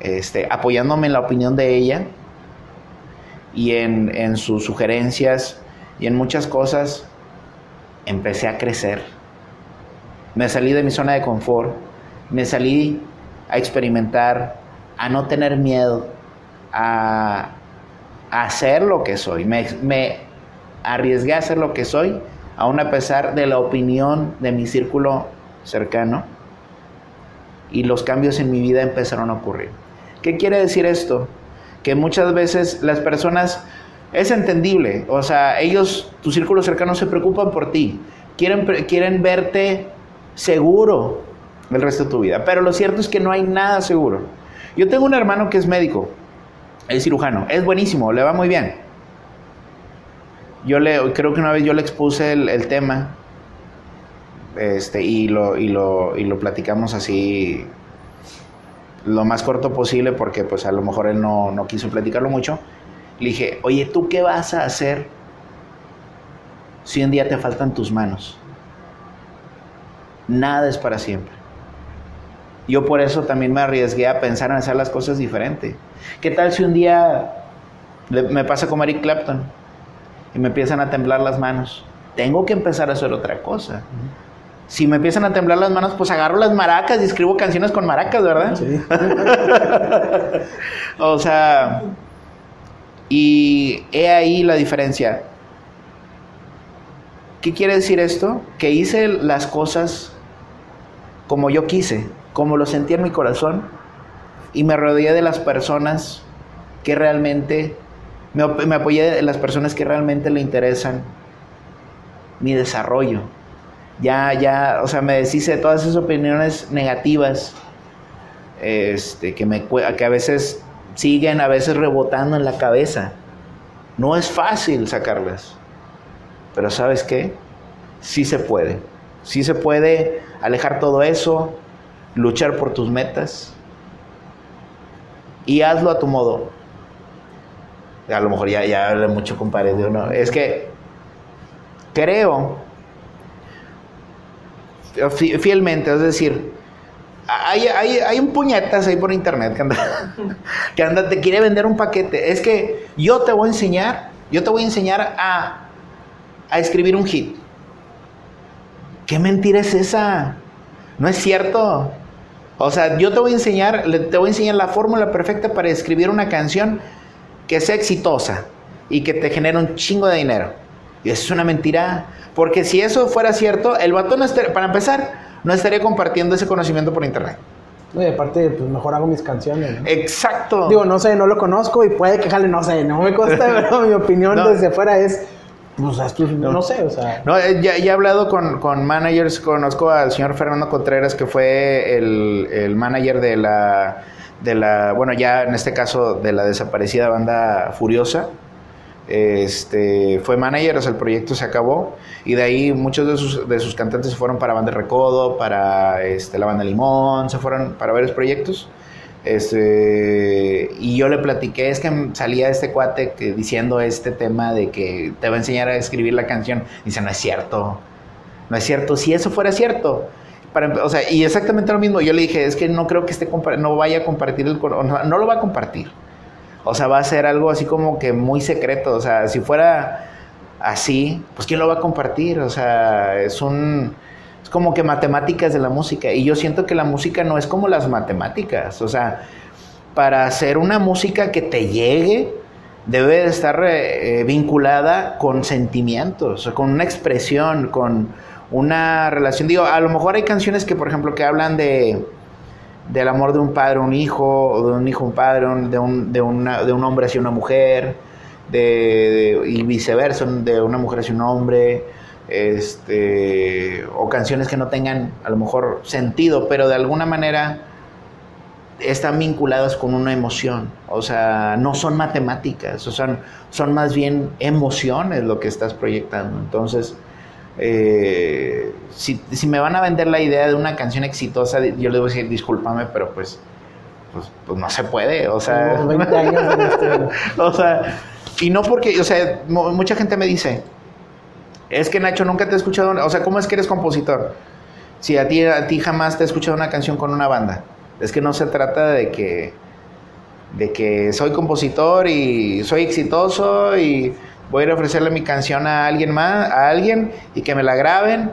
este, apoyándome en la opinión de ella y en, en sus sugerencias y en muchas cosas, empecé a crecer. Me salí de mi zona de confort, me salí a experimentar, a no tener miedo, a, hacer lo que soy. Me, me, arriesgué a hacer lo que soy, aún a pesar de la opinión de mi círculo cercano. Y los cambios en mi vida empezaron a ocurrir. ¿Qué quiere decir esto? Que muchas veces las personas es entendible. O sea, ellos, tu círculo cercano, se preocupan por ti. Quieren, quieren verte seguro el resto de tu vida. Pero lo cierto es que no hay nada seguro. Yo tengo un hermano que es médico, es cirujano, es buenísimo, le va muy bien. Yo le, creo que una vez yo le expuse el, tema este, y, lo, y, lo, y lo platicamos así lo más corto posible porque pues a lo mejor él no, no quiso platicarlo mucho. Le dije, oye, ¿tú qué vas a hacer si un día te faltan tus manos? Nada es para siempre. Yo por eso también me arriesgué a pensar en hacer las cosas diferente. ¿Qué tal si un día me pasa como Eric Clapton y me empiezan a temblar las manos? Tengo que empezar a hacer otra cosa. Si me empiezan a temblar las manos, pues agarro las maracas y escribo canciones con maracas, ¿verdad? Sí. o sea, y he ahí la diferencia. ¿Qué quiere decir esto? Que hice las cosas como yo quise, como lo sentí en mi corazón, y me rodeé de las personas que realmente, me, me apoyé de las personas que realmente le interesan mi desarrollo. Ya, ya, o sea, me deshice de todas esas opiniones negativas este, que, me, que a veces siguen a veces rebotando en la cabeza. No es fácil sacarlas. Pero ¿sabes qué? Sí se puede. Sí se puede alejar todo eso, luchar por tus metas y hazlo a tu modo. A lo mejor ya, ya hablé mucho con de uno. Es que creo fielmente, es decir, hay, hay, hay, un puñetas ahí por internet que anda, que anda, te quiere vender un paquete. Es que yo te voy a enseñar, yo te voy a enseñar a, a escribir un hit. ¿Qué mentira es esa? No es cierto. O sea, yo te voy a enseñar, te voy a enseñar la fórmula perfecta para escribir una canción que sea exitosa y que te genere un chingo de dinero. Y eso es una mentira. Porque si eso fuera cierto, el vato no estaría, para empezar, no estaría compartiendo ese conocimiento por internet. y aparte, pues mejor hago mis canciones. Exacto. Digo, no sé, no lo conozco y puede que jale, no sé, no me consta, pero mi opinión desde fuera es. Pues, no, sé, o sea. No, eh, ya, he hablado con, con, managers, conozco al señor Fernando Contreras, que fue el, el manager de la, de la, bueno, ya en este caso de la desaparecida banda Furiosa este, fue manager, o sea, el proyecto se acabó y de ahí muchos de sus, cantantes se fueron para Banda Recodo, para este, la Banda Limón, se fueron para varios proyectos. Este, y yo le platiqué, es que salía este cuate diciendo este tema de que te va a enseñar a escribir la canción. Dice, no es cierto, no es cierto. Si eso fuera cierto, Para, o sea, y exactamente lo mismo. Yo le dije, es que no creo que esté no vaya a compartir el no, no lo va a compartir. O sea, va a ser algo así como que muy secreto. O sea, si fuera así, pues ¿quién lo va a compartir? O sea, es un... Es como que matemáticas de la música. Y yo siento que la música no es como las matemáticas. O sea, para hacer una música que te llegue, debe estar eh, vinculada con sentimientos, con una expresión, con una relación. Digo, a lo mejor hay canciones que, por ejemplo, que hablan de del amor de un padre a un hijo, o de un hijo a un padre, de un, de, de un hombre hacia una mujer, de, y viceversa, de una mujer hacia un hombre, este, o canciones que no tengan a lo mejor sentido, pero de alguna manera están vinculadas con una emoción, o sea, no son matemáticas, o sea, son más bien emociones lo que estás proyectando. Entonces, eh, si, me van a vender la idea de una canción exitosa, yo les voy a decir, discúlpame, pero pues, pues, pues no se puede, o sea, 20 años este o sea, y no porque, o sea, mucha gente me dice, es que Nacho nunca te he escuchado, o sea, ¿cómo es que eres compositor? Si a ti, a ti jamás te he escuchado una canción con una banda. Es que no se trata de que, de que soy compositor y soy exitoso y voy a ofrecerle mi canción a alguien más, a alguien y que me la graben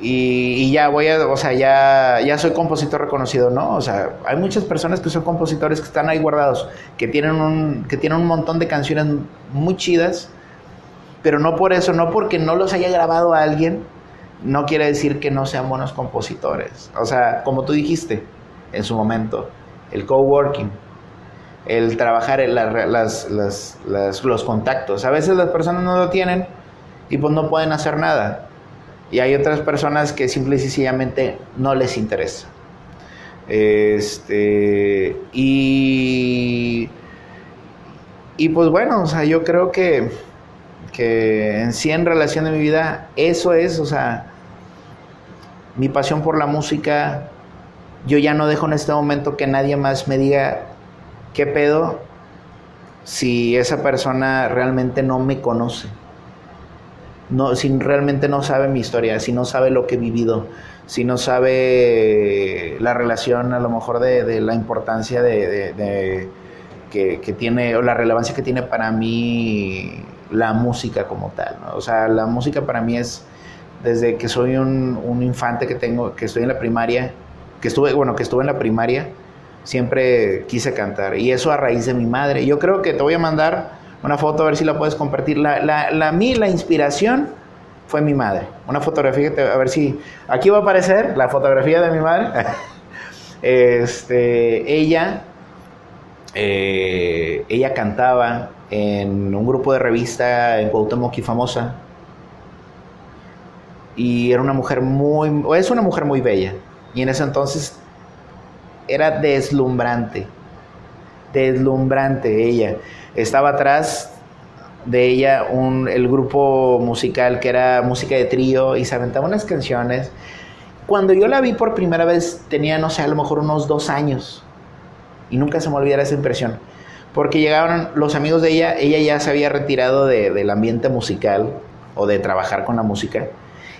y, ya voy a, o sea, ya, ya soy compositor reconocido, ¿no? O sea, hay muchas personas que son compositores que están ahí guardados, que tienen un, que tienen un montón de canciones muy chidas, pero no por eso, no porque no los haya grabado a alguien, no quiere decir que no sean buenos compositores. O sea, como tú dijiste, en su momento, el coworking, el trabajar en las, los contactos. A veces las personas no lo tienen y pues no pueden hacer nada. Y hay otras personas que simple y sencillamente no les interesa. Este, y, y pues bueno, o sea, yo creo que, que en sí en relación de mi vida, eso es, o sea, mi pasión por la música, yo ya no dejo en este momento que nadie más me diga qué pedo si esa persona realmente no me conoce. No, si realmente no sabe mi historia, si no sabe lo que he vivido, si no sabe la relación a lo mejor de, la importancia de, que, tiene o la relevancia que tiene para mí la música como tal. O sea, la música para mí es desde que soy un, un infante que tengo, que estoy en la primaria, que estuve, bueno, que estuve en la primaria, siempre quise cantar. Y eso a raíz de mi madre. Yo creo que te voy a mandar una foto a ver si la puedes compartir. La, la, la, la inspiración fue mi madre. Una fotografía, a ver si... Aquí va a aparecer la fotografía de mi madre. este, ella, eh, ella cantaba en un grupo de revista en Cuauhtémoc y famosa. Y era una mujer muy... Es una mujer muy bella y en ese entonces era deslumbrante, deslumbrante ella. Estaba atrás de ella un, el grupo musical que era música de trío y se aventaba unas canciones. Cuando yo la vi por primera vez tenía, no sé, a lo mejor unos dos años. Y nunca se me olvidará esa impresión. Porque llegaron los amigos de ella, ella ya se había retirado del ambiente musical o de trabajar con la música.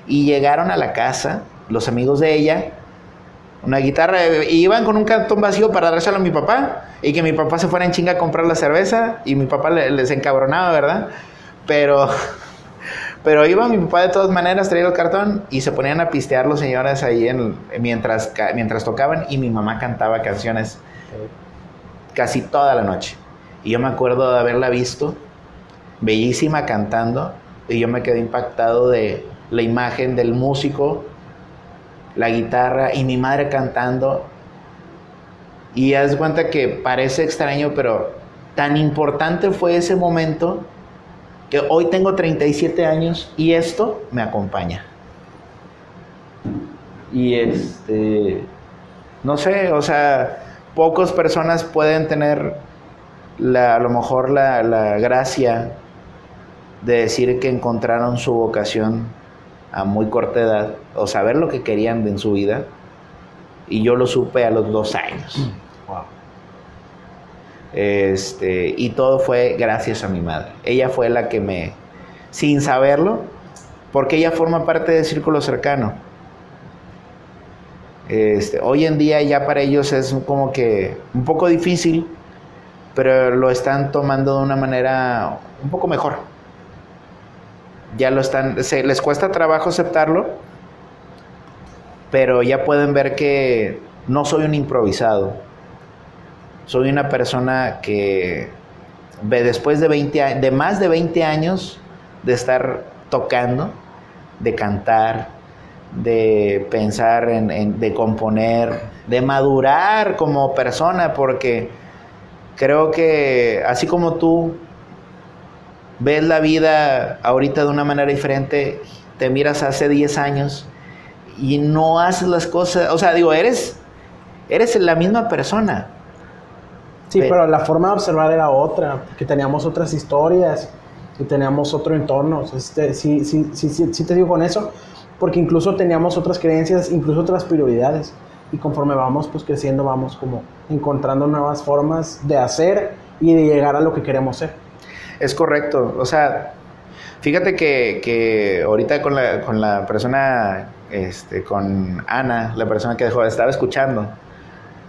Y llegaron a la casa los amigos de ella una guitarra, y iban con un cartón vacío para dárselo a mi papá y que mi papá se fuera en chinga a comprar la cerveza y mi papá les encabronaba, ¿verdad? Pero, pero iba mi papá de todas maneras, traía el cartón y se ponían a pistear los señores ahí en, mientras, mientras tocaban y mi mamá cantaba canciones casi toda la noche. Y yo me acuerdo de haberla visto, bellísima cantando, y yo me quedé impactado de la imagen del músico la guitarra y mi madre cantando. Y haz cuenta que parece extraño, pero tan importante fue ese momento que hoy tengo 37 años y esto me acompaña. Y este, no sé, o sea, pocas personas pueden tener la, a lo mejor la, la gracia de decir que encontraron su vocación a muy corta edad o saber lo que querían en su vida. Y yo lo supe a los dos años. Mm. Este, y todo fue gracias a mi madre. Ella fue la que me, sin saberlo, porque ella forma parte del círculo cercano. Este, hoy en día ya para ellos es como que un poco difícil, pero lo están tomando de una manera un poco mejor. Ya lo están, se, les cuesta trabajo aceptarlo, pero ya pueden ver que no soy un improvisado. Soy una persona que después de 20 de más de 20 años de estar tocando, de cantar, de pensar en, de componer, de madurar como persona, porque creo que así como tú ves la vida ahorita de una manera diferente, te miras hace 10 años y no haces las cosas, o sea, digo, eres, eres la misma persona. Sí, pero la forma de observar era otra, porque teníamos otras historias y teníamos otro entorno. Este, sí, sí, sí, sí, te digo con eso, porque incluso teníamos otras creencias, incluso otras prioridades. Y conforme vamos pues creciendo, vamos como encontrando nuevas formas de hacer y de llegar a lo que queremos ser. Es correcto, o sea, fíjate que, que ahorita con la, con la persona, este, con Ana, la persona que dejó, estaba escuchando,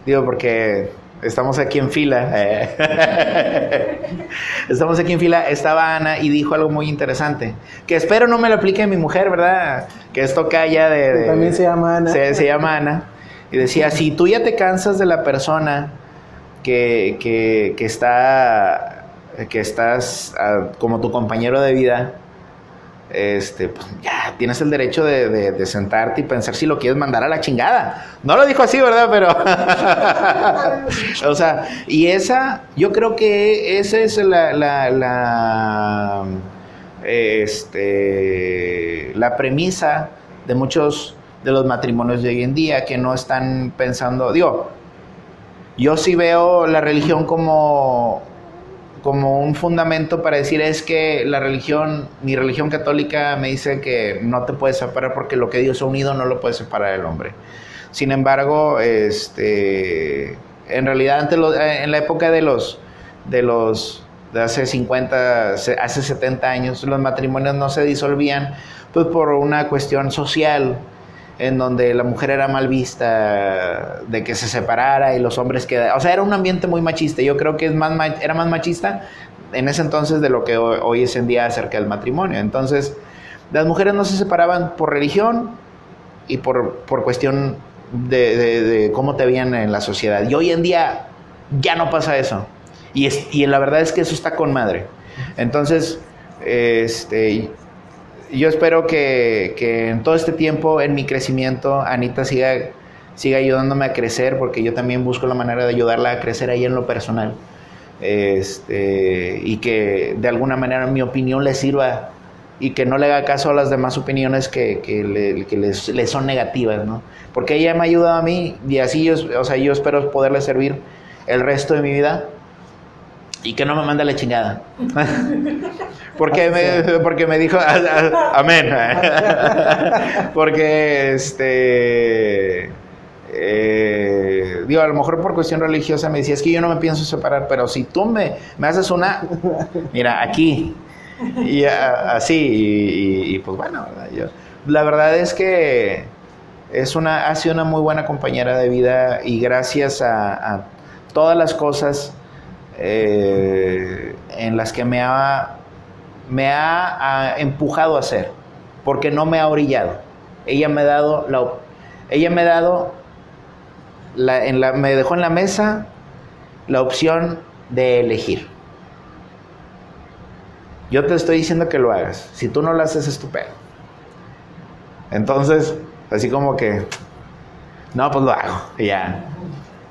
digo, porque estamos aquí en fila, eh. estamos aquí en fila, estaba Ana y dijo algo muy interesante, que espero no me lo aplique mi mujer, ¿verdad? Que esto calla de... También se llama Ana. Se, se, llama Ana. Y decía, si tú ya te cansas de la persona que, que, que está que estás ah, como tu compañero de vida, este, pues ya tienes el derecho de, sentarte y pensar si lo quieres mandar a la chingada. No lo dijo así, ¿verdad? Pero, o sea, y esa, yo creo que esa es la, la, la, este, la premisa de muchos de los matrimonios de hoy en día que no están pensando, digo, yo sí veo la religión como como un fundamento para decir es que la religión, mi religión católica me dice que no te puedes separar porque lo que Dios ha unido no lo puede separar el hombre. Sin embargo, este, en realidad eh, en la época de los, de los, hace 50, hace 70 años, los matrimonios no se disolvían pues por una cuestión social en donde la mujer era mal vista, de que se separara y los hombres quedaran. O sea, era un ambiente muy machista. Yo creo que es más, era más machista en ese entonces de lo que hoy, es en día acerca del matrimonio. Entonces, las mujeres no se separaban por religión y por, por cuestión de, de, cómo te veían en la sociedad. Y hoy en día ya no pasa eso. Y, es, y la verdad es que eso está con madre. Entonces, este, yo espero que, en todo este tiempo, en mi crecimiento, Anita siga, siga ayudándome a crecer, porque yo también busco la manera de ayudarla a crecer ahí en lo personal. Este, y que de alguna manera mi opinión le sirva y que no le haga caso a las demás opiniones que, que, le, son negativas, ¿no? Porque ella me ha ayudado a mí y así yo, o sea, yo espero poderle servir el resto de mi vida y que no me mande la chingada. porque, me, porque me dijo, amén. porque, este, eh, digo, a lo mejor por cuestión religiosa me decía, es que yo no me pienso separar, pero si tú me, me haces una, mira, aquí, y así, y, pues bueno, yo, la verdad es que es una, ha sido una muy buena compañera de vida y gracias a, a todas las cosas eh, en las que me ha, me ha, empujado a hacer, porque no me ha orillado. Ella me ha dado la, ella me ha dado la, en la, me dejó en la mesa la opción de elegir. Yo te estoy diciendo que lo hagas. Si tú no lo haces, estupendo. Entonces, así como que, no, pues lo hago. ya.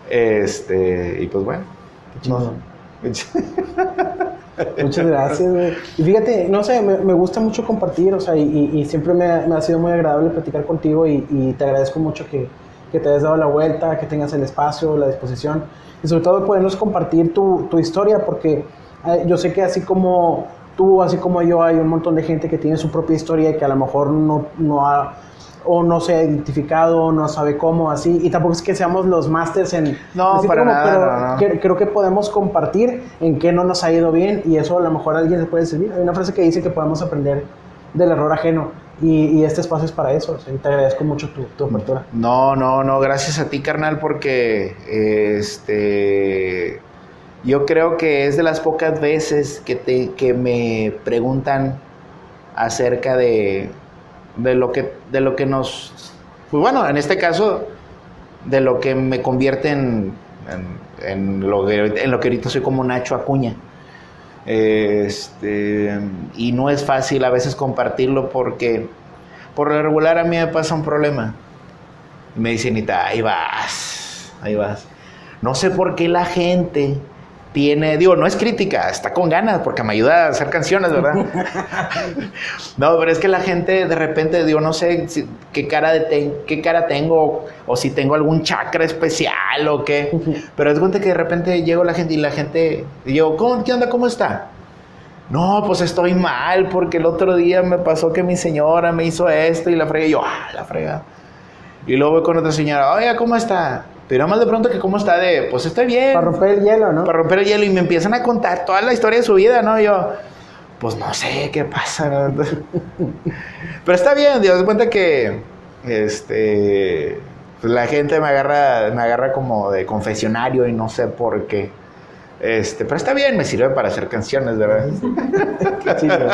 Este, y pues bueno. Muchas gracias, Y fíjate, no sé, me, gusta mucho compartir, o sea, y, siempre me, ha sido muy agradable platicar contigo y, te agradezco mucho que, te hayas dado la vuelta, que tengas el espacio, la disposición y sobre todo podernos compartir tu, historia, porque eh, yo sé que así como tú, así como yo, hay un montón de gente que tiene su propia historia y que a lo mejor no, no ha o no se ha identificado, no sabe cómo, así. Y tampoco es que seamos los masters en... No, para nada, pero creo que podemos compartir en qué no nos ha ido bien y eso a lo mejor a alguien se puede servir. Hay una frase que dice que podemos aprender del error ajeno. Y, y este espacio es para eso. o sea, te agradezco mucho tu, tu apertura. No, no, no, gracias a ti, carnal, porque este yo creo que es de las pocas veces que te que me preguntan acerca de, de lo que de lo que nos pues bueno, en este caso de lo que me convierte en, en, lo, que, en lo que ahorita soy como Nacho Acuña. Este, y no es fácil a veces compartirlo porque por lo regular a mí me pasa un problema. Me dicen, ahí vas, ahí vas. No sé por qué la gente tiene, digo, no es crítica, está con ganas porque me ayuda a hacer canciones, ¿verdad? no, pero es que la gente de repente, digo, no sé si- qué, cara de qué cara tengo o si tengo algún chakra especial o qué, pero es cuenta que de repente llego la gente y la gente, y yo, ¿cómo, ¿qué onda? ¿Cómo está? No, pues estoy mal porque el otro día me pasó que mi señora me hizo esto y la fregué. Y yo, ah, la frega. Y luego voy con otra señora, oiga, ¿cómo está? Pero más de pronto que cómo está de, pues estoy bien. Para romper el hielo, ¿no? Para romper el hielo y me empiezan a contar toda la historia de su vida, ¿no? Y yo, pues no sé qué pasa. ¿no? Pero está bien, Dios cuenta que este pues, la gente me agarra, me agarra como de confesionario y no sé por qué. Este, pero está bien, me sirve para hacer canciones, ¿verdad? Qué chido.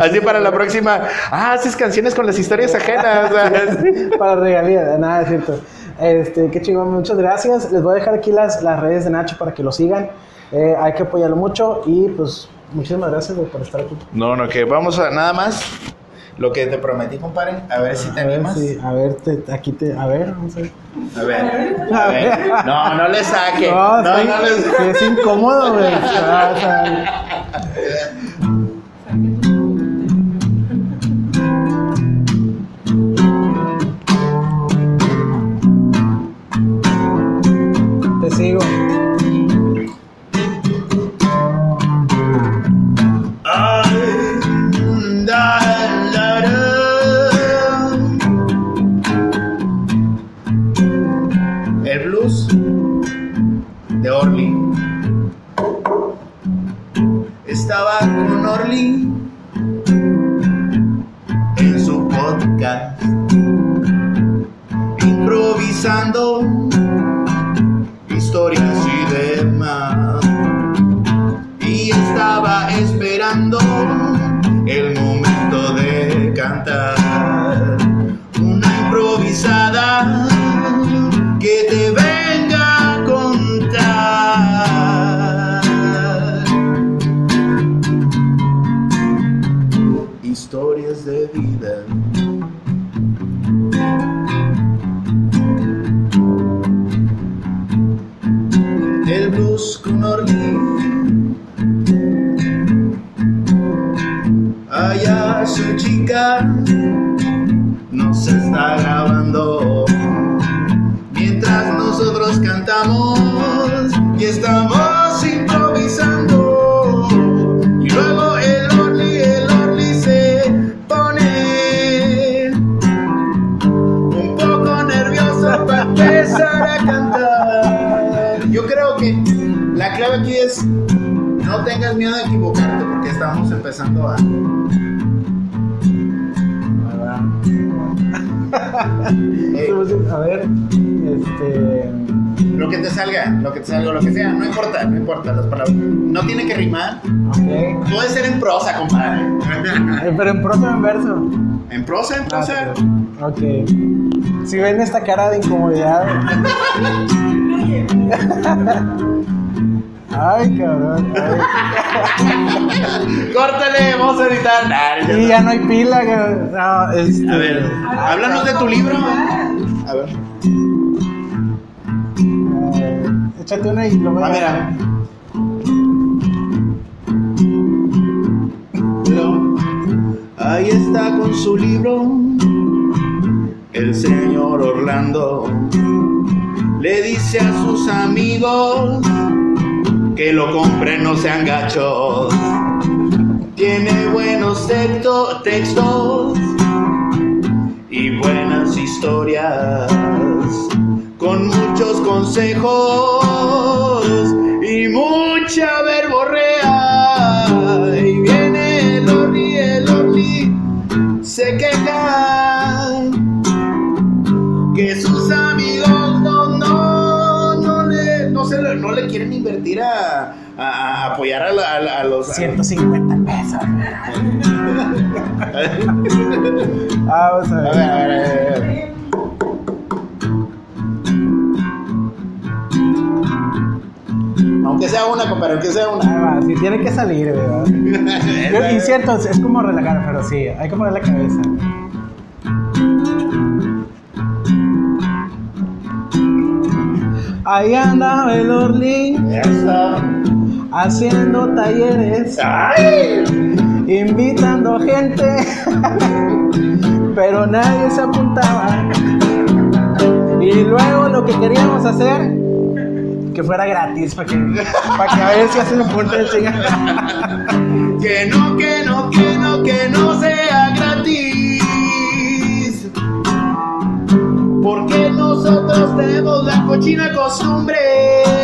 Así para la próxima, ah, haces canciones con las historias ajenas. ¿sabes? para regalía, nada, es cierto. Este, qué chingón, muchas gracias. Les voy a dejar aquí las, las redes de Nacho para que lo sigan. Eh, hay que apoyarlo mucho y pues muchísimas gracias por estar aquí. No, no, que vamos a nada más. Lo que te prometí, compadre. A ver si te A ver, animas. sí, a ver, te- aquí te, a ver, vamos a ver. A ver, a ver. No, no le saque. No, No, no le sí, es incómodo, güey. Ah, en prosa, en Ah, prosa. ok. Si ven esta cara de incomodidad. Ay, cabrón. ay. Córtale, vamos a editar. Nah, ya Y no. ya no hay pila, cabrón. No, este. A ver, háblanos de tu libro. A ver. eh, échate una y lo voy Ah, mira. Ahí está con su libro el señor Orlando. Le dice a sus amigos que lo compren, no sean gachos. Tiene buenos texto- textos y buenas historias con muchos consejos y mucha verborrea. A, a- apoyar a, la- a la- a los... 150 pesos. Vamos a ver. a ver, a ver, a ver. Aunque sea una, compadre, aunque sea una. Va, sí, tiene que salir, ¿verdad? Y cierto, es como relajar, pero sí, hay que poner la cabeza. Ahí andaba el Orlin Eso. Haciendo talleres, ¡Ay! invitando gente, pero nadie se apuntaba. Y luego lo que queríamos hacer, que fuera gratis, para que, para que a ver si hacen un punto de. Que no, que no, que no, que no sea gratis. Porque nosotros tenemos la cochina costumbre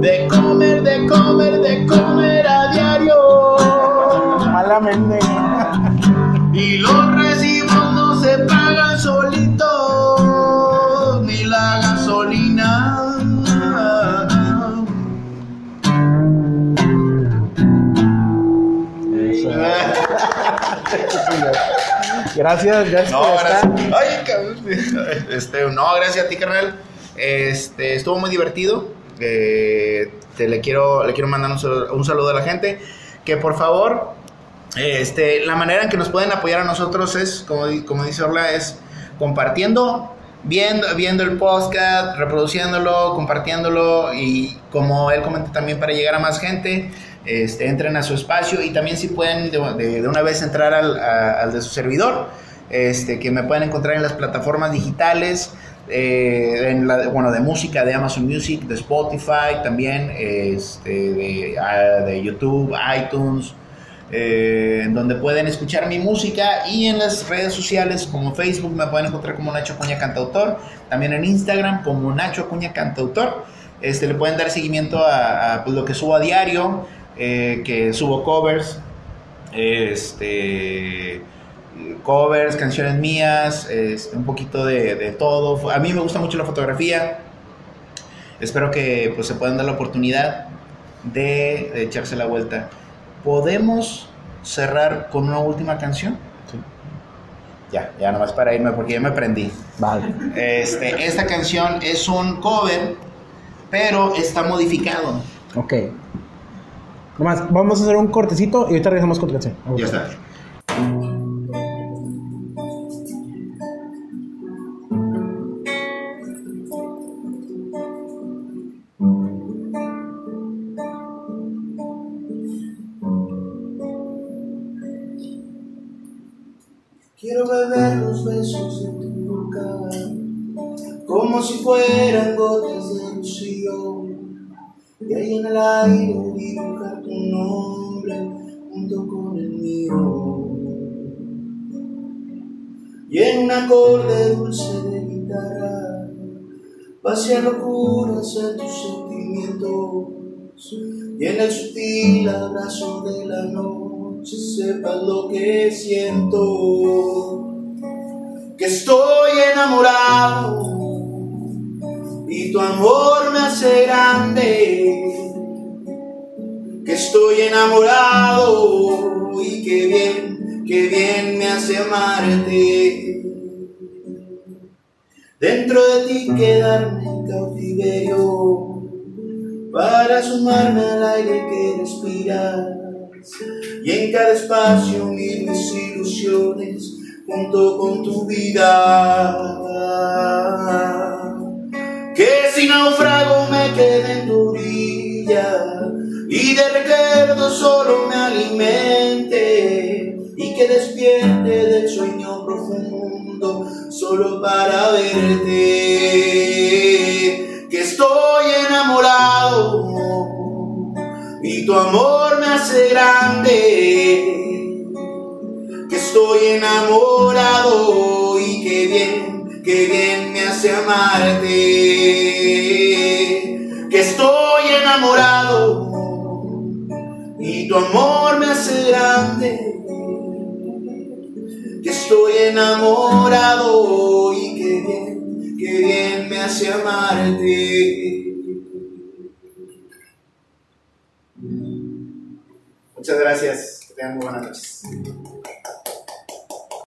de comer, de comer, de comer a diario. Malamente. Y los recibos no se pagan solitos, ni la gasolina. Gracias, gracias No, gracias. Ay, cabrón. Este, no, gracias a ti, carnal. Este, estuvo muy divertido. Eh, te le quiero, le quiero mandar un saludo, a la gente. Que por favor, este, la manera en que nos pueden apoyar a nosotros es, como, como dice Orla, es compartiendo, viendo, viendo el podcast, reproduciéndolo, compartiéndolo y como él comenta también para llegar a más gente, este, entren a su espacio y también si pueden de, de- una vez entrar al, al de su servidor, este, que me pueden encontrar en las plataformas digitales, eh, en la, bueno, de música, de Amazon Music, de Spotify, también este, de, ah, de YouTube, iTunes, eh, donde pueden escuchar mi música y en las redes sociales como Facebook me pueden encontrar como Nacho Acuña Cantautor, también en Instagram como Nacho Acuña Cantautor. Este, le pueden dar seguimiento a, a, pues, lo que subo a diario, eh, que subo covers, este, covers, canciones mías, este, un poquito de, de todo. A mí me gusta mucho la fotografía. Espero que pues, se puedan dar la oportunidad de, de echarse la vuelta. ¿Podemos cerrar con una última canción? Sí. Ya, ya nomás para irme porque ya me prendí. Vale. Este, esta canción es un cover, pero está modificado. Ok. Nomás, vamos a hacer un cortecito y ahorita regresamos con tu canción. Ya está. Quiero beber los besos de tu boca como si fueran gotas de rocío y ahí en el aire dibujar tu nombre junto con el mío. Y en un acorde dulce de guitarra vaciar locuras en tus sentimientos. Y en el sutil abrazo de la noche sepas lo que siento. Que estoy enamorado y tu amor me hace grande. Que estoy enamorado y que bien, que bien me hace amarte. Dentro de ti quedarme cautiverio para sumarme al aire que respiras y en cada espacio unir mis ilusiones junto con tu vida. Que si naufrago me quede en tu orilla y de recuerdos solo me alimente y que despierte del sueño profundo solo para verte. Que estoy enamorado y tu amor me hace grande. Que estoy enamorado y que bien, que bien me hace amarte. Que estoy enamorado y tu amor me hace grande. Que estoy enamorado nace amarte. Muchas gracias. Que tengan muy buenas noches.